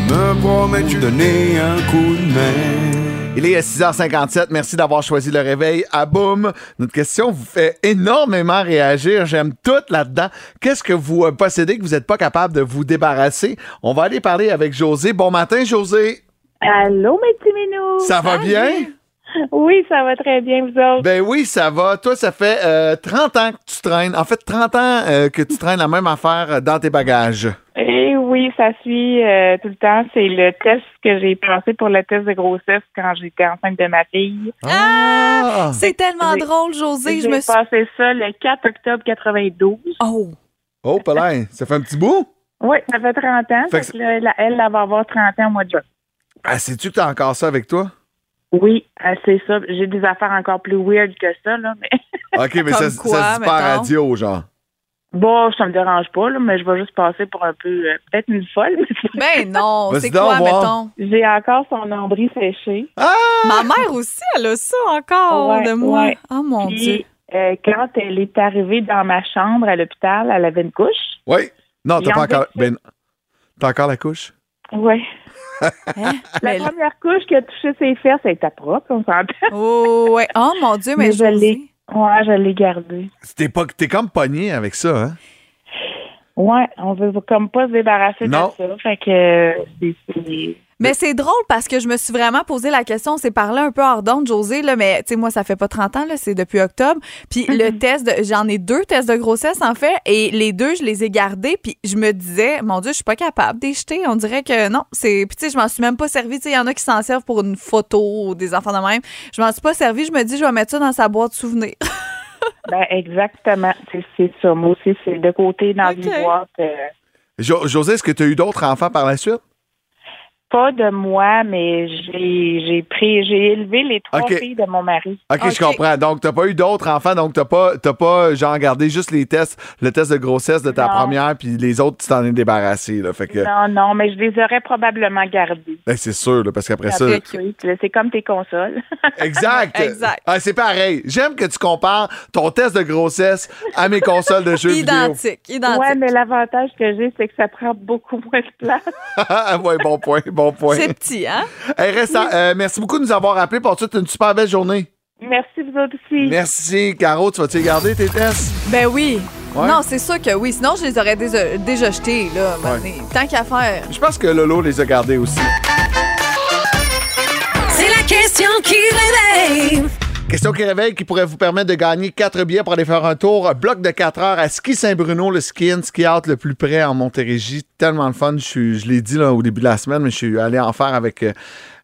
me promets-tu donner un coup de main? Il est 6h57. Merci d'avoir choisi le réveil à Boom. Notre question vous fait énormément réagir. J'aime tout là-dedans. Qu'est-ce que vous euh, possédez que vous n'êtes pas capable de vous débarrasser? On va aller parler avec José. Bon matin, José. Allô, mes petits minous? Ça va bien? Oui, ça va très bien, vous autres. Ben oui, ça va. Toi, ça fait euh, 30 ans que tu traînes. En fait, 30 ans euh, que tu traînes la même affaire euh, dans tes bagages. Et oui, ça suit euh, tout le temps. C'est le test que j'ai passé pour le test de grossesse quand j'étais enceinte de ma fille. Ah! C'est tellement drôle, José. Je J'ai me suis. passé ça le 4 octobre 92. Oh! Oh, Paulin, ça fait un petit bout? Oui, ça fait 30 ans. Fait Fait que que là, elle, elle, elle va avoir 30 ans au mois de juin. Ah, sais-tu que t'as encore ça avec toi? Oui, euh, c'est ça. J'ai des affaires encore plus weird que ça, là, mais OK, mais ça, se dit pas à radio, genre. bon, ça me dérange pas, là, mais je vais juste passer pour un peu, euh, peut-être une folle. mais Ben non, c'est quoi, mettons? J'ai encore son nombril séché. Ma mère aussi, elle a ça encore Ouais, de moi. ouais. Oh mon Dieu. Euh, quand elle est arrivée dans ma chambre à l'hôpital, elle avait une couche. Oui. Non, t'as pas encore. Ben, t'as encore la couche? Oui. Hein? La Mais- première couche qui a touché ses fesses, elle était propre, on s'entend. Oh, ouais. Oh mon Dieu, mais, Mais je l'ai. Ouais, je l'ai gardée. T'es, pas, t'es comme pogné avec ça, hein? Ouais, on veut comme pas se débarrasser Non. de ça. Fait que euh, c'est. Mais c'est drôle parce que je me suis vraiment posé la question. On s'est parlé un peu hors d'onde, José, là, mais tu sais, moi, ça fait pas 30 ans, là, c'est depuis octobre. Puis le test, de- j'en ai deux tests de grossesse, en fait, et les deux, je les ai gardés. Puis je me disais, mon Dieu, je suis pas capable les jeter. On dirait que non. c'est Puis tu sais, je m'en suis même pas servi. Tu sais, il y en a qui s'en servent pour une photo ou des enfants de même. Je m'en suis pas servi. Je me dis, je vais mettre ça dans sa boîte souvenir. Ben, exactement. C'est c'est ça. Moi aussi, c'est de côté dans une boîte. euh, Jo- José, est-ce que tu as eu d'autres enfants par la suite? Pas de moi, mais j'ai j'ai pris, j'ai élevé les trois Ok. filles de mon mari. OK, je comprends. Donc, t'as pas eu d'autres enfants, donc t'as pas, t'as pas, genre, gardé juste les tests, le test de grossesse de ta Non. première, puis les autres, tu t'en es débarrassé, là. Fait que, Non, non, mais je les aurais probablement gardés. ben, c'est sûr, là, parce qu'après ça. C'est comme tes consoles. Exact. Exact. Ah, c'est pareil. J'aime que tu compares ton test de grossesse à mes consoles de jeux vidéo. Identique, identique. ouais, mais l'avantage que j'ai, c'est que ça prend beaucoup moins de place. ouais, bon point, bon point. C'est petit, hein? Hey, reste à- euh, merci beaucoup de nous avoir appelés. Pour toute une super belle journée. Merci, vous autres aussi. Merci, Caro. Tu vas-tu les garder, tes tests? Ben oui. Ouais. Non, c'est sûr que oui. Sinon, je les aurais déjà, déjà jetés, là. Ouais. Tant qu'à faire. Je pense que Lolo les a gardés aussi. C'est la question qui réveille. Question qui réveille qui pourrait vous permettre de gagner 4 billets pour aller faire un tour. Un bloc de 4 heures à Ski Saint-Bruno, le ski in, ski out le plus près en Montérégie. Tellement de fun. Je, l'ai dit au début de la semaine, mais je suis allé en faire avec euh,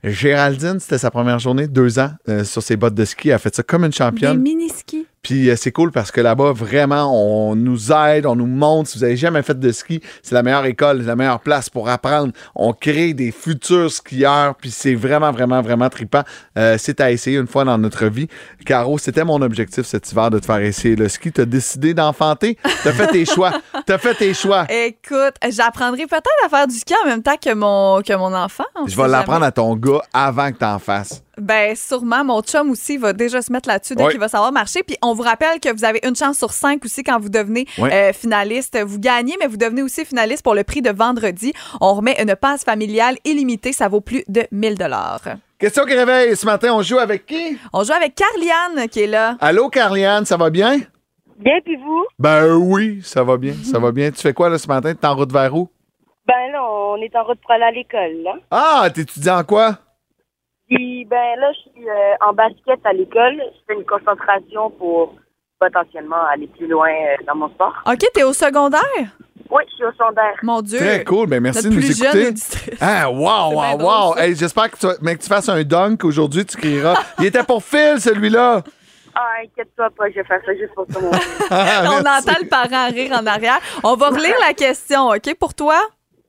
Géraldine. C'était sa première journée, deux ans, euh, sur ses bottes de ski. Elle a fait ça comme une championne. mini-skis. Puis euh, c'est cool parce que là-bas, vraiment, on nous aide, on nous montre. Si vous avez jamais fait de ski, c'est la meilleure école, la meilleure place pour apprendre. On crée des futurs skieurs, puis c'est vraiment, vraiment, vraiment trippant. Euh, c'est à essayer une fois dans notre vie. Caro, c'était mon objectif cet hiver de te faire essayer le ski. T'as décidé d'enfanter? T'as fait tes choix. T'as fait tes choix. Écoute, j'apprendrai peut-être à faire du ski en même temps que mon, que mon enfant. Je vais l'apprendre à ton gars avant que t'en fasses. Ben, sûrement. Mon chum aussi va déjà se mettre là-dessus dès Ouais. qu'il va savoir marcher. Puis on vous rappelle que vous avez une chance sur cinq aussi quand vous devenez Ouais. euh, finaliste. Vous gagnez, mais vous devenez aussi finaliste pour le prix de vendredi. On remet une passe familiale illimitée. Ça vaut plus de 1000 Question qui réveille. Ce matin, on joue avec qui? On joue avec Carliane qui est là. Allô, Carliane, ça va bien? Bien, puis vous? Ben oui, ça va bien, ça va bien. Tu fais quoi là ce matin? T'es en route vers où? Ben là, on est en route pour aller à l'école, là. Ah, t'étudies en quoi? Puis, ben là, je suis euh, en basket à l'école. Je fais une concentration pour potentiellement aller plus loin euh, dans mon sport. OK, t'es au secondaire? Oui, je suis au secondaire. Mon Dieu. Très cool, ben merci Notre de nous plus jeune écouter. auditrice. Ah, wow, C'est wow, bien wow. drôle, ça. Hey, J'espère que tu, vas- mais que tu fasses un dunk aujourd'hui, tu crieras. Il était pour Phil, celui-là. Ah, inquiète-toi pas, je vais faire ça juste pour Dieu. Ah, On merci. entend le parent rire en arrière. On va relire la question, OK, pour toi?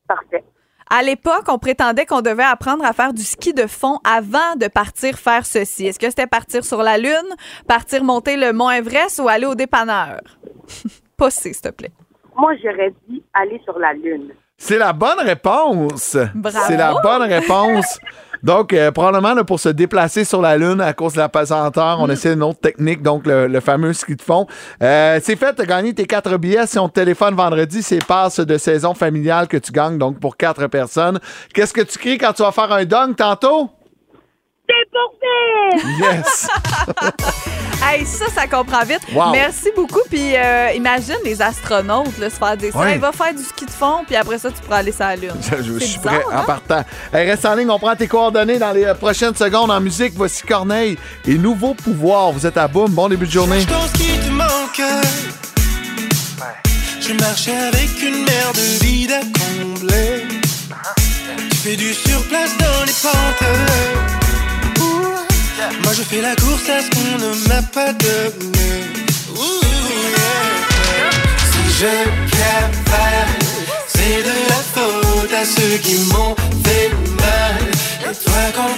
Parfait. À l'époque, on prétendait qu'on devait apprendre à faire du ski de fond avant de partir faire ceci. Est-ce que c'était partir sur la Lune, partir monter le mont Everest ou aller au dépanneur? Pas s'il te plaît. Moi, j'aurais dit aller sur la Lune. C'est la bonne réponse. Bravo. C'est la bonne réponse. Donc, euh, probablement, là, pour se déplacer sur la Lune à cause de la pesanteur, Mm. on essaie une autre technique, donc le, le fameux ski de fond. Euh, c'est fait, tu as gagné tes quatre billets. Si on te téléphone vendredi, c'est passe de saison familiale que tu gagnes, donc pour quatre personnes. Qu'est-ce que tu cries quand tu vas faire un dunk tantôt? C'est pour Phil! Yes! Hey, ça, ça comprend vite. Wow. Merci beaucoup. Puis euh, imagine les astronautes là, se faire dire ça. Ouais. Il va faire du ski de fond, puis après ça, tu pourras aller sur la Lune. Je, suis bizarre, prêt hein? en partant. Hey, reste en ligne, on prend tes coordonnées dans les euh, prochaines secondes en musique. Voici Corneille et Nouveau Pouvoir. Vous êtes à boum. Bon début de journée. Je pense qu'il te manque. Je marchais avec une mer de vide à combler. Tu fais du surplace dans les pentes. Moi je fais la course à ce qu'on ne m'a pas donné. Si je cavale, c'est de la faute à ceux qui m'ont fait mal. Et toi quand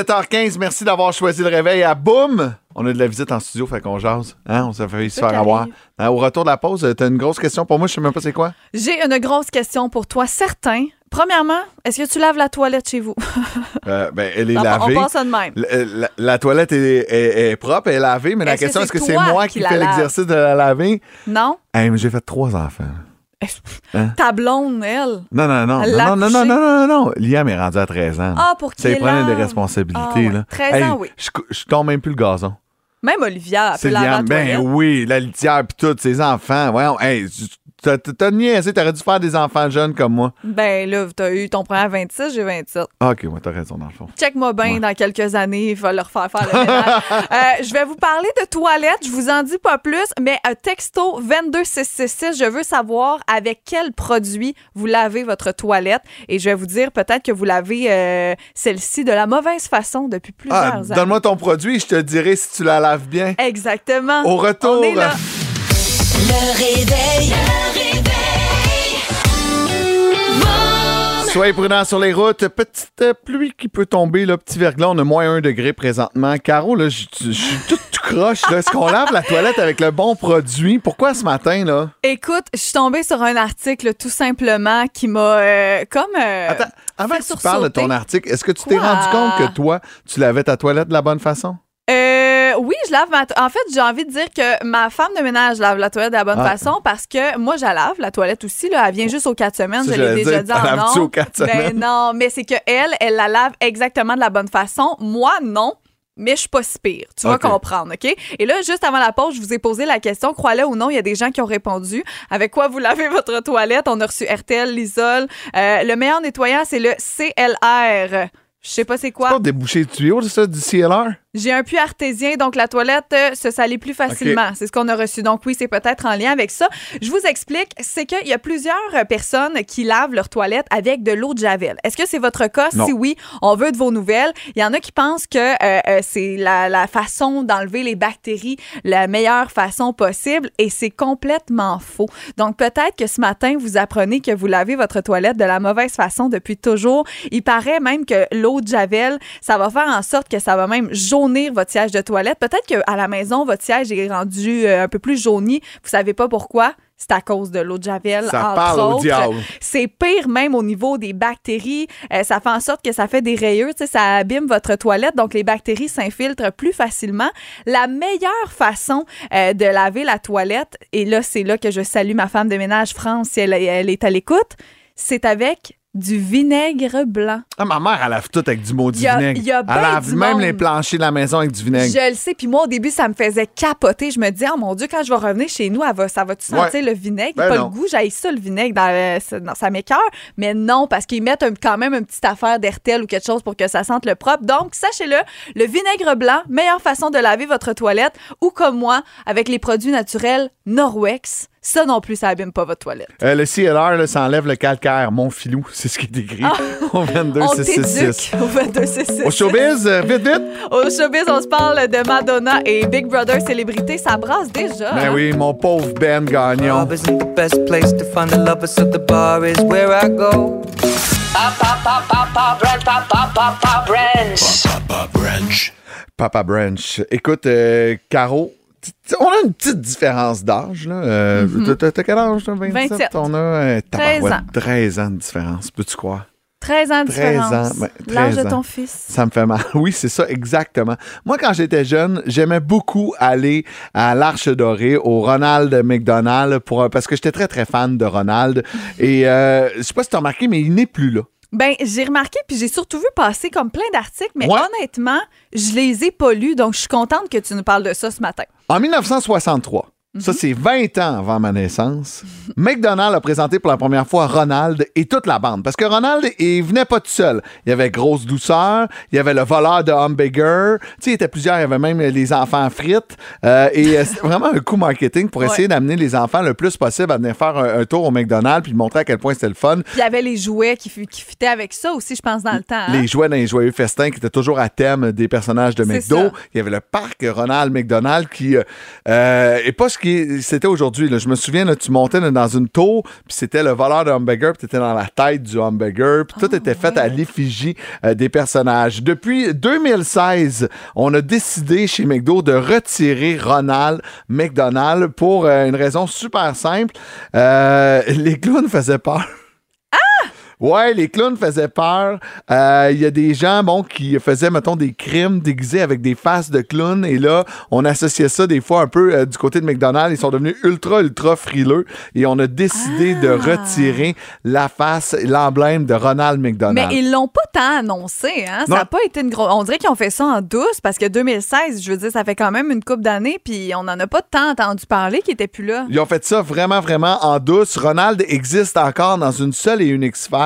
7h15. Merci d'avoir choisi le réveil à Boum. On a de la visite en studio, fait qu'on jase. Hein? On s'est fait se faire avoir. Hein, au retour de la pause, t'as une grosse question pour moi. Je sais même pas c'est quoi. J'ai une grosse question pour toi. Certains. Premièrement, est-ce que tu laves la toilette chez vous? Euh, ben, elle est Non, lavée. On passe ça de même. La, la- la toilette est, est- est propre, elle est lavée, mais la question, c'est est-ce que c'est moi qui fais l'exercice de la laver? Non? Hey, mais j'ai fait trois enfants. Hein? Ta blonde, elle? Non, non, non. Elle Non, non, non, non, non, non, non. Liam est rendu à 13 ans. Ah, pour qu'il prenait des responsabilités. Ah, ouais. là. 13 ans, oui. Je, je tombe même plus le gazon. Même Olivia, C'est Liam. Ben oui, la litière puis tout, ses enfants. Voyons, hey, tu- t'as niaisé, t'aurais dû faire des enfants jeunes comme moi. Ben là, t'as eu ton premier à 26, j'ai 27. Ah, OK, ouais, t'as raison dans le fond. Check-moi bien, Ouais. dans quelques années, il va leur faire faire le ménage. Euh, je vais vous parler de toilettes, je vous en dis pas plus, mais un texto 22666, je veux savoir avec quel produit vous lavez votre toilette et je vais vous dire peut-être que vous lavez euh, celle-ci de la mauvaise façon depuis plusieurs Ah, années. donne-moi ton produit, je te dirai si tu la laves bien. Exactement. Au retour. On est là. Le réveil. Soyez prudents sur les routes. Petite euh, pluie qui peut tomber, là, petit verglas. On a moins un degré présentement. Caro, là, je suis tout, tout croche. là. Est-ce qu'on lave la toilette avec le bon produit? Pourquoi ce matin, là? Écoute, je suis tombée sur un article tout simplement qui m'a euh, comme euh, Attends, avant que tu parles de ton article, est-ce que tu t'es rendu compte que toi, tu lavais ta toilette de la bonne façon? Oui, je lave ma En fait, j'ai envie de dire que ma femme de ménage lave la toilette de la bonne Ah. façon parce que moi, je la lave la toilette aussi. Là, elle vient juste aux quatre semaines. Ça, je l'ai déjà dire, dit en nom. aux quatre Ben semaines? non, mais c'est que elle, elle la lave exactement de la bonne façon. Moi, non. Mais je suis pas si pire. Tu vas comprendre, OK? Et là, juste avant la pause, je vous ai posé la question, crois-le ou non, il y a des gens qui ont répondu. Avec quoi vous lavez votre toilette? On a reçu RTL, l'isole. Euh, le meilleur nettoyant, c'est le CLR. Je sais pas c'est quoi. C'est pas déboucher de tuyau, c'est ça, du CLR? J'ai un puits artésien, donc la toilette euh, se salit plus facilement. C'est ce qu'on a reçu. Donc oui, c'est peut-être en lien avec ça. Je vous explique, c'est qu'il y a plusieurs euh, personnes qui lavent leur toilette avec de l'eau de javel. Est-ce que c'est votre cas? Non. Si oui, on veut de vos nouvelles. Il y en a qui pensent que euh, c'est la, la façon d'enlever les bactéries, la meilleure façon possible, et c'est complètement faux. Donc peut-être que ce matin, vous apprenez que vous lavez votre toilette de la mauvaise façon depuis toujours. Il paraît même que l'eau de javel, ça va faire en sorte que ça va même jaunir votre siège de toilette. Peut-être qu'à la maison, votre siège est rendu euh, un peu plus jauni. Vous savez pas pourquoi? C'est à cause de l'eau de javel, Ça entre autres. C'est pire même au niveau des bactéries. Euh, ça fait en sorte que ça fait des rayures, ça abîme votre toilette, donc les bactéries s'infiltrent plus facilement. La meilleure façon euh, de laver la toilette, et là, c'est là que je salue ma femme de ménage, France, si elle, elle est à l'écoute, c'est avec du vinaigre blanc. Ah, ma mère, elle lave tout avec du maudit Il y a- vinaigre. y a elle lave même monde. les planchers de la maison avec du vinaigre. Je le sais, puis moi, au début, ça me faisait capoter. Je me disais, oh mon Dieu, quand je vais revenir chez nous, elle va, ça va-tu Ouais. sentir le vinaigre? Ben pas non. le goût, j'aille ça, le vinaigre, dans, le- dans sa m'écoeure. Mais non, parce qu'ils mettent un- quand même une petite affaire d'Hertel ou quelque chose pour que ça sente le propre. Donc, sachez-le, le vinaigre blanc, meilleure façon de laver votre toilette, ou comme moi, avec les produits naturels Norwex. Ça non plus, ça abîme pas votre toilette. Euh, le CLR, là, ça enlève le calcaire. Mon filou, c'est ce qui est écrit au 22 Ah. On 666. t'éduque au 22 Au showbiz, euh, vite, vite. Au showbiz, on se parle de Madonna et Big Brother Célébrité. Ça brasse déjà. Ben hein? oui, mon pauvre Ben Gagnon. Club isn't the best place to find a lover, so the bar is where I go. Papa Branch. Écoute, euh, Caro, on a une petite différence d'âge. là. Euh, t'as- T'as quel âge, là? 27? 27. On a euh, 13 tabarouette, ans. 13 ans de différence, peux-tu croire? 13 ans de 13 différence. ans, ben, L'âge 13 de ton fils. Ça me fait mal. Oui, c'est ça, exactement. Moi, quand j'étais jeune, j'aimais beaucoup aller à l'Arche Dorée, au Ronald McDonald, pour, parce que j'étais très, très fan de Ronald. Et euh, je sais pas si tu as remarqué, mais il n'est plus là. Ben, j'ai remarqué, puis j'ai surtout vu passer comme plein d'articles, mais Ouais. honnêtement, je les ai pas lus, donc je suis contente que tu nous parles de ça ce matin. En 1963, ça c'est 20 ans avant ma naissance, McDonald a présenté pour la première fois Ronald et toute la bande. Parce que Ronald, il venait pas tout seul. Il y avait Grosse Douceur, il y avait le voleur de hamburger, tu sais, il était plusieurs, il y avait même les enfants frites. Euh, et euh, c'était vraiment un coup marketing pour essayer Ouais. d'amener les enfants le plus possible à venir faire un, un tour au McDonald's puis de montrer à quel point c'était le fun. Puis il y avait les jouets qui, qui fitaient avec ça aussi, je pense, dans le temps. hein? Les jouets dans les joyeux festins qui étaient toujours à thème des personnages de McDo. Il y avait le parc Ronald McDonald qui euh, euh, est pas ce qui c'était aujourd'hui. là. Je me souviens, là, tu montais là, dans une tour, puis c'était le voleur de hamburger, puis tu étais dans la tête du hamburger, puis tout était fait à l'effigie euh, des personnages. Depuis 2016, on a décidé chez McDo de retirer Ronald McDonald pour euh, une raison super simple. Euh, les clowns faisaient peur. Ouais, les clowns faisaient peur. Euh, Il y a des gens, bon, qui faisaient, mettons, des crimes déguisés avec des faces de clowns. Et là, on associait ça des fois un peu euh, du côté de McDonald's. Ils sont devenus ultra, ultra frileux. Et on a décidé de retirer la face, l'emblème de Ronald McDonald. Mais ils l'ont pas tant annoncé, hein? Ça n'a pas été une grosse. On dirait qu'ils ont fait ça en douce parce que 2016, je veux dire, ça fait quand même une couple d'années, puis on n'en a pas tant entendu parler qui était plus là. Ils ont fait ça vraiment, vraiment en douce. Ronald existe encore dans une seule et unique sphère.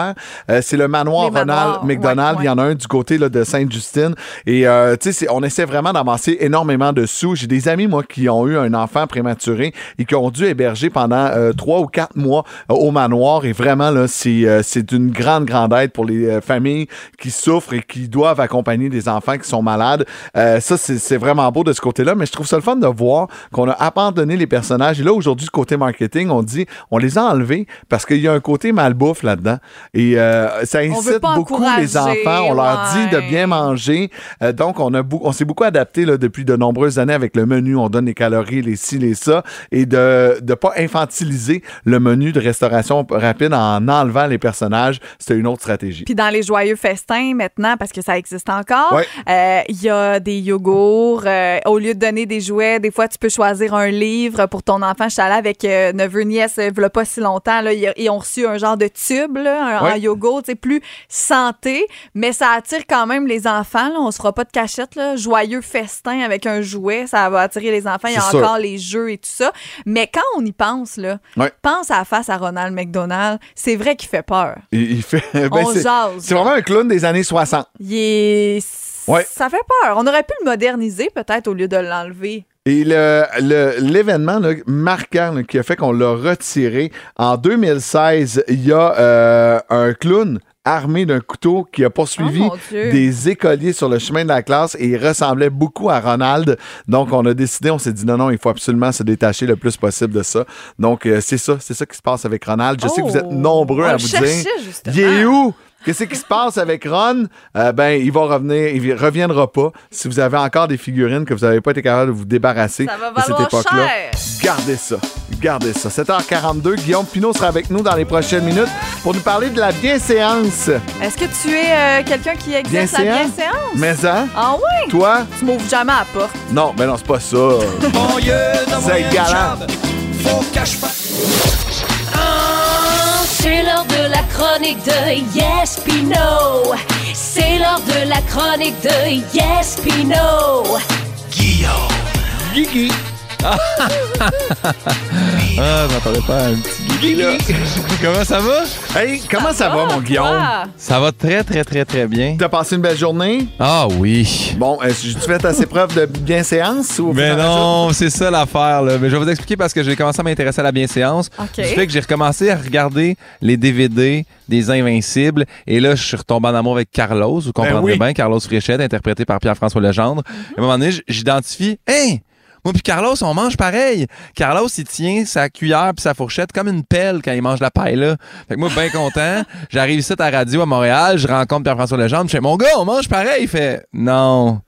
Euh, c'est le manoir Les Ronald McDonald. ouais, Il y en a un du côté là, de Sainte-Justine. Et euh, tu sais, on essaie vraiment d'avancer énormément de sous. J'ai des amis, moi, qui ont eu un enfant prématuré et qui ont dû héberger pendant euh, trois ou quatre mois euh, au manoir. Et vraiment, là, c'est euh, c'est d'une grande, grande aide pour les familles qui souffrent et qui doivent accompagner des enfants qui sont malades. Euh, ça, c'est c'est vraiment beau de ce côté-là. Mais je trouve ça le fun de voir qu'on a abandonné les personnages. Et là, aujourd'hui, du côté marketing, on dit on les a enlevés parce qu'il y a un côté malbouffe là-dedans. Et euh, ça incite beaucoup les enfants. On leur dit de bien manger. Euh, donc, on, a on s'est beaucoup adapté là, depuis de nombreuses années avec le menu. On donne les calories, les ci, les ça. Et de ne pas infantiliser le menu de restauration rapide en enlevant les personnages. C'était une autre stratégie. Puis dans les joyeux festins maintenant, parce que ça existe encore, Ouais. euh, il y a des yogourts. au lieu de donner des jouets, des fois, tu peux choisir un livre pour ton enfant. Je suis allée avec neveu, nièce, euh, v'là pas si longtemps. Là, ils, ils ont reçu un genre de tube là, un- Ouais. en yogourt, c'est plus santé, mais ça attire quand même les enfants. Là. On se fera pas de cachette. Là. Joyeux festin avec un jouet, ça va attirer les enfants. Il y a sûr. encore les jeux et tout ça. Mais quand on y pense, là, Ouais. pense à la face à Ronald McDonald, c'est vrai qu'il fait peur. Il, il fait, ben, On jase, c'est vraiment un clown des années 60. Il est... Ouais. Ça fait peur. On aurait pu le moderniser peut-être au lieu de l'enlever. Et le- le- l'événement là, marquant là, qui a fait qu'on l'a retiré, en 2016, il y a euh, un clown armé d'un couteau qui a poursuivi Oh, des écoliers sur le chemin de la classe et il ressemblait beaucoup à Ronald. Donc, on a décidé, on s'est dit non, non, il faut absolument se détacher le plus possible de ça. Donc, euh, c'est ça, c'est ça qui se passe avec Ronald. Je sais que vous êtes Oh, nombreux on à le vous dire. justement. Il est où? Qu'est-ce qui se passe avec Ron? Euh, ben, il va revenir, il reviendra pas. Si vous avez encore des figurines que vous n'avez pas été capable de vous débarrasser Ça va de cette époque-là, gardez ça. Gardez ça. 7h42, Guillaume Pinot sera avec nous dans les prochaines minutes pour nous parler de la bienséance. Est-ce que tu es euh, quelqu'un qui exerce la Bienséance? Mais ça, Ah ouais? toi? Tu m'ouvres jamais à la porte. Non, ben non, c'est pas ça. C'est galant. job, faut. C'est l'heure de la chronique de Yes Pino. C'est l'heure de la chronique de Yes Pino. Guigui. Ah, je m'attendais pas à un petit Guigui, là. Comment ça va? Hey, comment ça, va, mon Guillaume? Toi? Ça va très, très, très, très bien. T'as passé une belle journée? Ah oui. Bon, est-ce que tu fais assez preuve de bienséance? Ou Mais non, c'est ça l'affaire. là. Mais je vais vous expliquer parce que j'ai commencé à m'intéresser à la bienséance. OK. Du fait que j'ai recommencé à regarder les DVD des Invincibles. Et là, je suis retombé en amour avec Carlos. Vous comprendrez oui. bien. Carlos Fréchette, interprété par Pierre-François Legendre. À un moment donné, j'identifie... Hey! Moi puis Carlos, on mange pareil. Carlos, il tient sa cuillère puis sa fourchette comme une pelle quand il mange la paille là. Fait que moi, bien content. J'arrive ici à la radio à Montréal, je rencontre Pierre-François Legendre. Je fais, mon gars, on mange pareil. Il fait, non.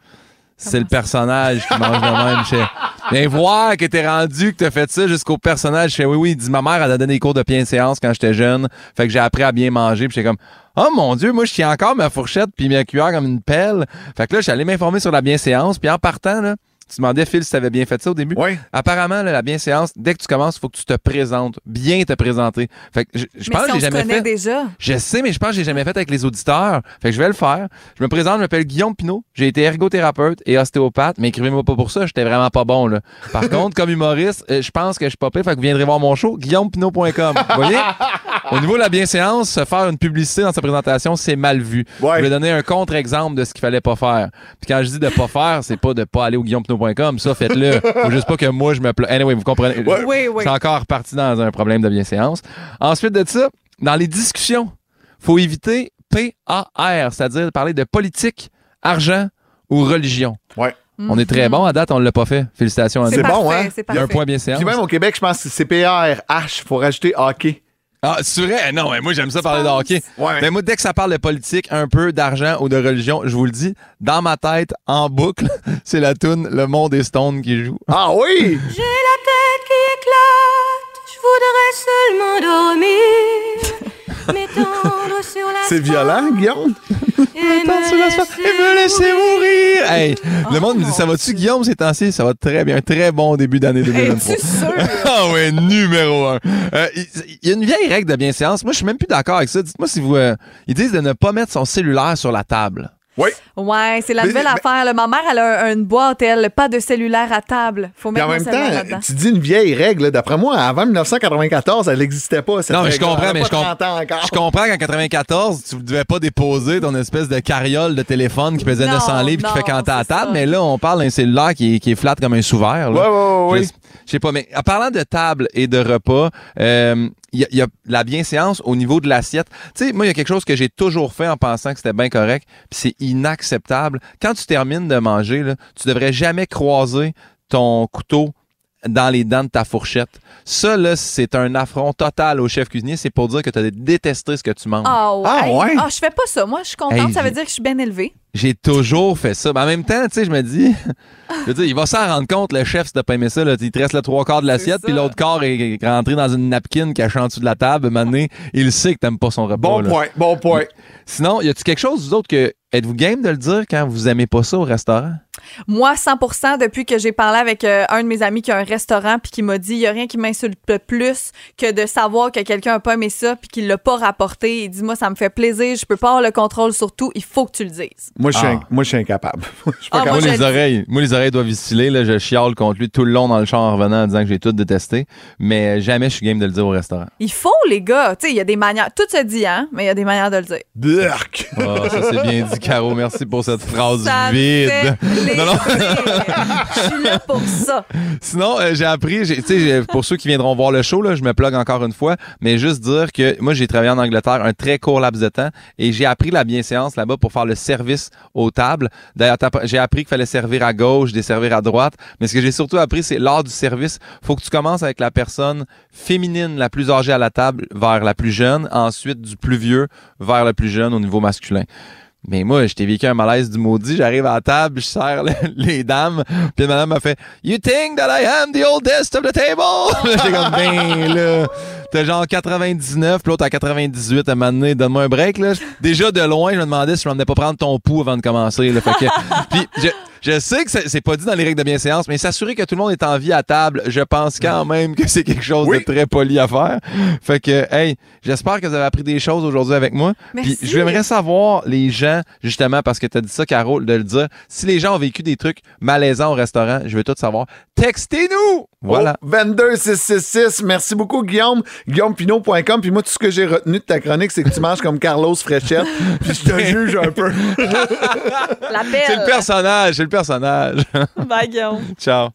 C'est le personnage qui mange de même. Fais, viens voir que t'es rendu, que t'as fait ça jusqu'au personnage. Je fais, oui, oui. Il dit, ma mère, elle a donné des cours de bienséance quand j'étais jeune. Fait que j'ai appris à bien manger. Puis j'étais comme, oh mon Dieu, moi, je tiens encore ma fourchette puis ma cuillère comme une pelle. Fait que là, je suis allé m'informer sur la bienséance. Puis en partant, là, tu demandais, Phil, si t'avais bien fait ça au début. Oui. Apparemment, là, la bienséance, dès que tu commences, il faut que tu te présentes. Bien te présenter. Fait que je, je Mais pense si que j'ai jamais fait. déjà. Je sais, mais je pense que j'ai jamais fait avec les auditeurs. Fait que je vais le faire. Je me présente, je m'appelle Guillaume Pinot. J'ai été ergothérapeute et ostéopathe, mais écrivez-moi pas pour ça, j'étais vraiment pas bon, là. Par contre, comme humoriste, euh, je pense que je suis pas pire, fait que vous viendrez voir mon show, guillaumepinot.com. Vous voyez? Au niveau de la bienséance, se faire une publicité dans sa présentation, c'est mal vu. Ouais. Je vais donner un contre-exemple de ce qu'il fallait pas faire. Puis quand je dis de pas faire, c'est pas de pas aller au guillaumepinot.com. Ça, faites-le. Faut juste pas que moi, je me plains. Anyway, vous comprenez. Oui, oui. C'est encore reparti dans un problème de bienséance. Ensuite de ça, dans les discussions, faut éviter PAR, c'est-à-dire parler de politique, argent ou religion. Ouais. On est très bon à date, on l'a pas fait. Félicitations à C'est nous. C'est bon, hein? c'est Il y a un parfait. point bien séance. Puis même au Québec, je pense que c'est PRH. Faut rajouter hockey. Ah, c'est vrai? Non, mais moi, j'aime ça parler de hockey. Ouais. Mais moi, dès que ça parle de politique, un peu d'argent ou de religion, je vous le dis, dans ma tête, en boucle, c'est la toune Le Monde des Stones qui joue. Ah oui! J'ai la tête qui éclate, je voudrais seulement dormir, C'est violent, Guillaume? et Attends, sur l'asphalte et me laisser mourir! Hey, le monde me dit, ça va-tu, Guillaume, ces temps-ci? Ça va très bien. Très bon début d'année 2023. Es-tu sûr? Ah ouais, numéro un. Euh, Il il y a une vieille règle de bienséance. Moi, je suis même plus d'accord avec ça. Dites-moi si vous... euh, ils disent de ne pas mettre son cellulaire sur la table. Oui. Ouais, c'est la Mais- nouvelle mais- affaire. là. Ma mère, elle a un- une boîte, elle, pas de cellulaire à table. Faut mettre en même cellulaire temps, là-dedans. tu dis une vieille règle. là. D'après moi, avant 1994, elle n'existait pas. Cette Non, mais je comprends, mais je comp- 30 ans encore. Je comprends qu'en 94, tu ne devais pas déposer ton espèce de carriole de téléphone qui pesait Non, 900 livres et qui fait canter à la table, ça. mais là, on parle d'un cellulaire qui est, qui est flat comme un sous-verre. là. Ouais, ouais, ouais, Je- ouais. Je sais pas, mais en parlant de table et de repas, euh, il y, a- y a la bienséance au niveau de l'assiette. Tu sais, moi, il y a quelque chose que j'ai toujours fait en pensant que c'était bien correct, c'est inacceptable. Quand tu termines de manger, là, tu devrais jamais croiser ton couteau dans les dents de ta fourchette. Ça, là, c'est un affront total au chef cuisinier. C'est pour dire que tu as détesté ce que tu manges. Ah ouais? Ah, ouais? Ah, je fais pas ça. Moi, je suis contente. Hey, ça veut dire que je suis bien élevée. J'ai toujours fait ça. Mais en même temps, tu sais, je me dis, je veux dire, il va s'en rendre compte, le chef, si t'as pas aimé ça. Là. Il te reste le trois quarts de l'assiette, puis l'autre quart est rentré dans une napkin cachée en dessous de la table. Maintenant, il sait que t'aimes pas son repas. Bon là. point, bon point. Sinon, y a-tu quelque chose, vous autres, que êtes-vous game de le dire quand vous aimez pas ça au restaurant? Moi, 100% depuis que j'ai parlé avec euh, un de mes amis qui a un restaurant puis qui m'a dit il y a rien qui m'insulte plus que de savoir que quelqu'un a pas aimé ça puis qu'il l'a pas rapporté. Il dit moi ça me fait plaisir, je peux pas avoir le contrôle sur tout, il faut que tu le dises. Moi, je suis Ah. in- moi, je suis incapable. Je suis pas Ah, capable. Moi, je les oreilles, moi, les oreilles doivent viciler. Là, je chiale contre lui tout le long dans le char en revenant en disant que j'ai tout détesté. Mais jamais je suis game de le dire au restaurant. Il faut les gars, tu sais, il y a des manières, tout se dit hein, mais il y a des manières de le dire. Burk. Ah, ça, c'est bien dit, Caro. Merci pour cette phrase Ça vide. fait Non, non. Je suis là pour ça. Sinon, euh, j'ai appris, tu sais, j'ai- pour ceux qui viendront voir le show, là, je me plug encore une fois, mais juste dire que moi, j'ai travaillé en Angleterre un très court laps de temps et j'ai appris la bienséance là-bas pour faire le service aux tables. D'ailleurs, j'ai appris qu'il fallait servir à gauche, desservir à droite, mais ce que j'ai surtout appris, c'est lors du service, faut que tu commences avec la personne féminine la plus âgée à la table vers la plus jeune, ensuite du plus vieux vers le plus jeune au niveau masculin. Mais moi, je t'ai vécu un malaise du maudit. J'arrive à la table, je sers le- les dames. Puis madame m'a fait You think that I am the oldest of the table? J'étais comme ben là. T'as genre 99, puis l'autre à 98 à un moment donné, donne-moi un break. Là. Déjà de loin, je me demandais si je m'en pas prendre ton pouls avant de commencer. Là. Fait que, puis je, je sais que c'est pas dit dans les règles de bienséance, mais s'assurer que tout le monde est en vie à table, je pense quand même que c'est quelque chose Oui. de très poli à faire. Fait que, hey, j'espère que vous avez appris des choses aujourd'hui avec moi. Puis j'aimerais savoir les gens, justement, parce que tu as dit ça, Carole, de le dire. Si les gens ont vécu des trucs malaisants au restaurant, je veux tout savoir. Textez-nous! Voilà. Oh, 22666. Merci beaucoup, Guillaume. GuillaumePinot.com. Puis moi, tout ce que j'ai retenu de ta chronique, c'est que tu manges comme Carlos Fréchette. Puis je te juge un peu. La C'est le personnage, c'est le personnage. Bye Guillaume. Ciao.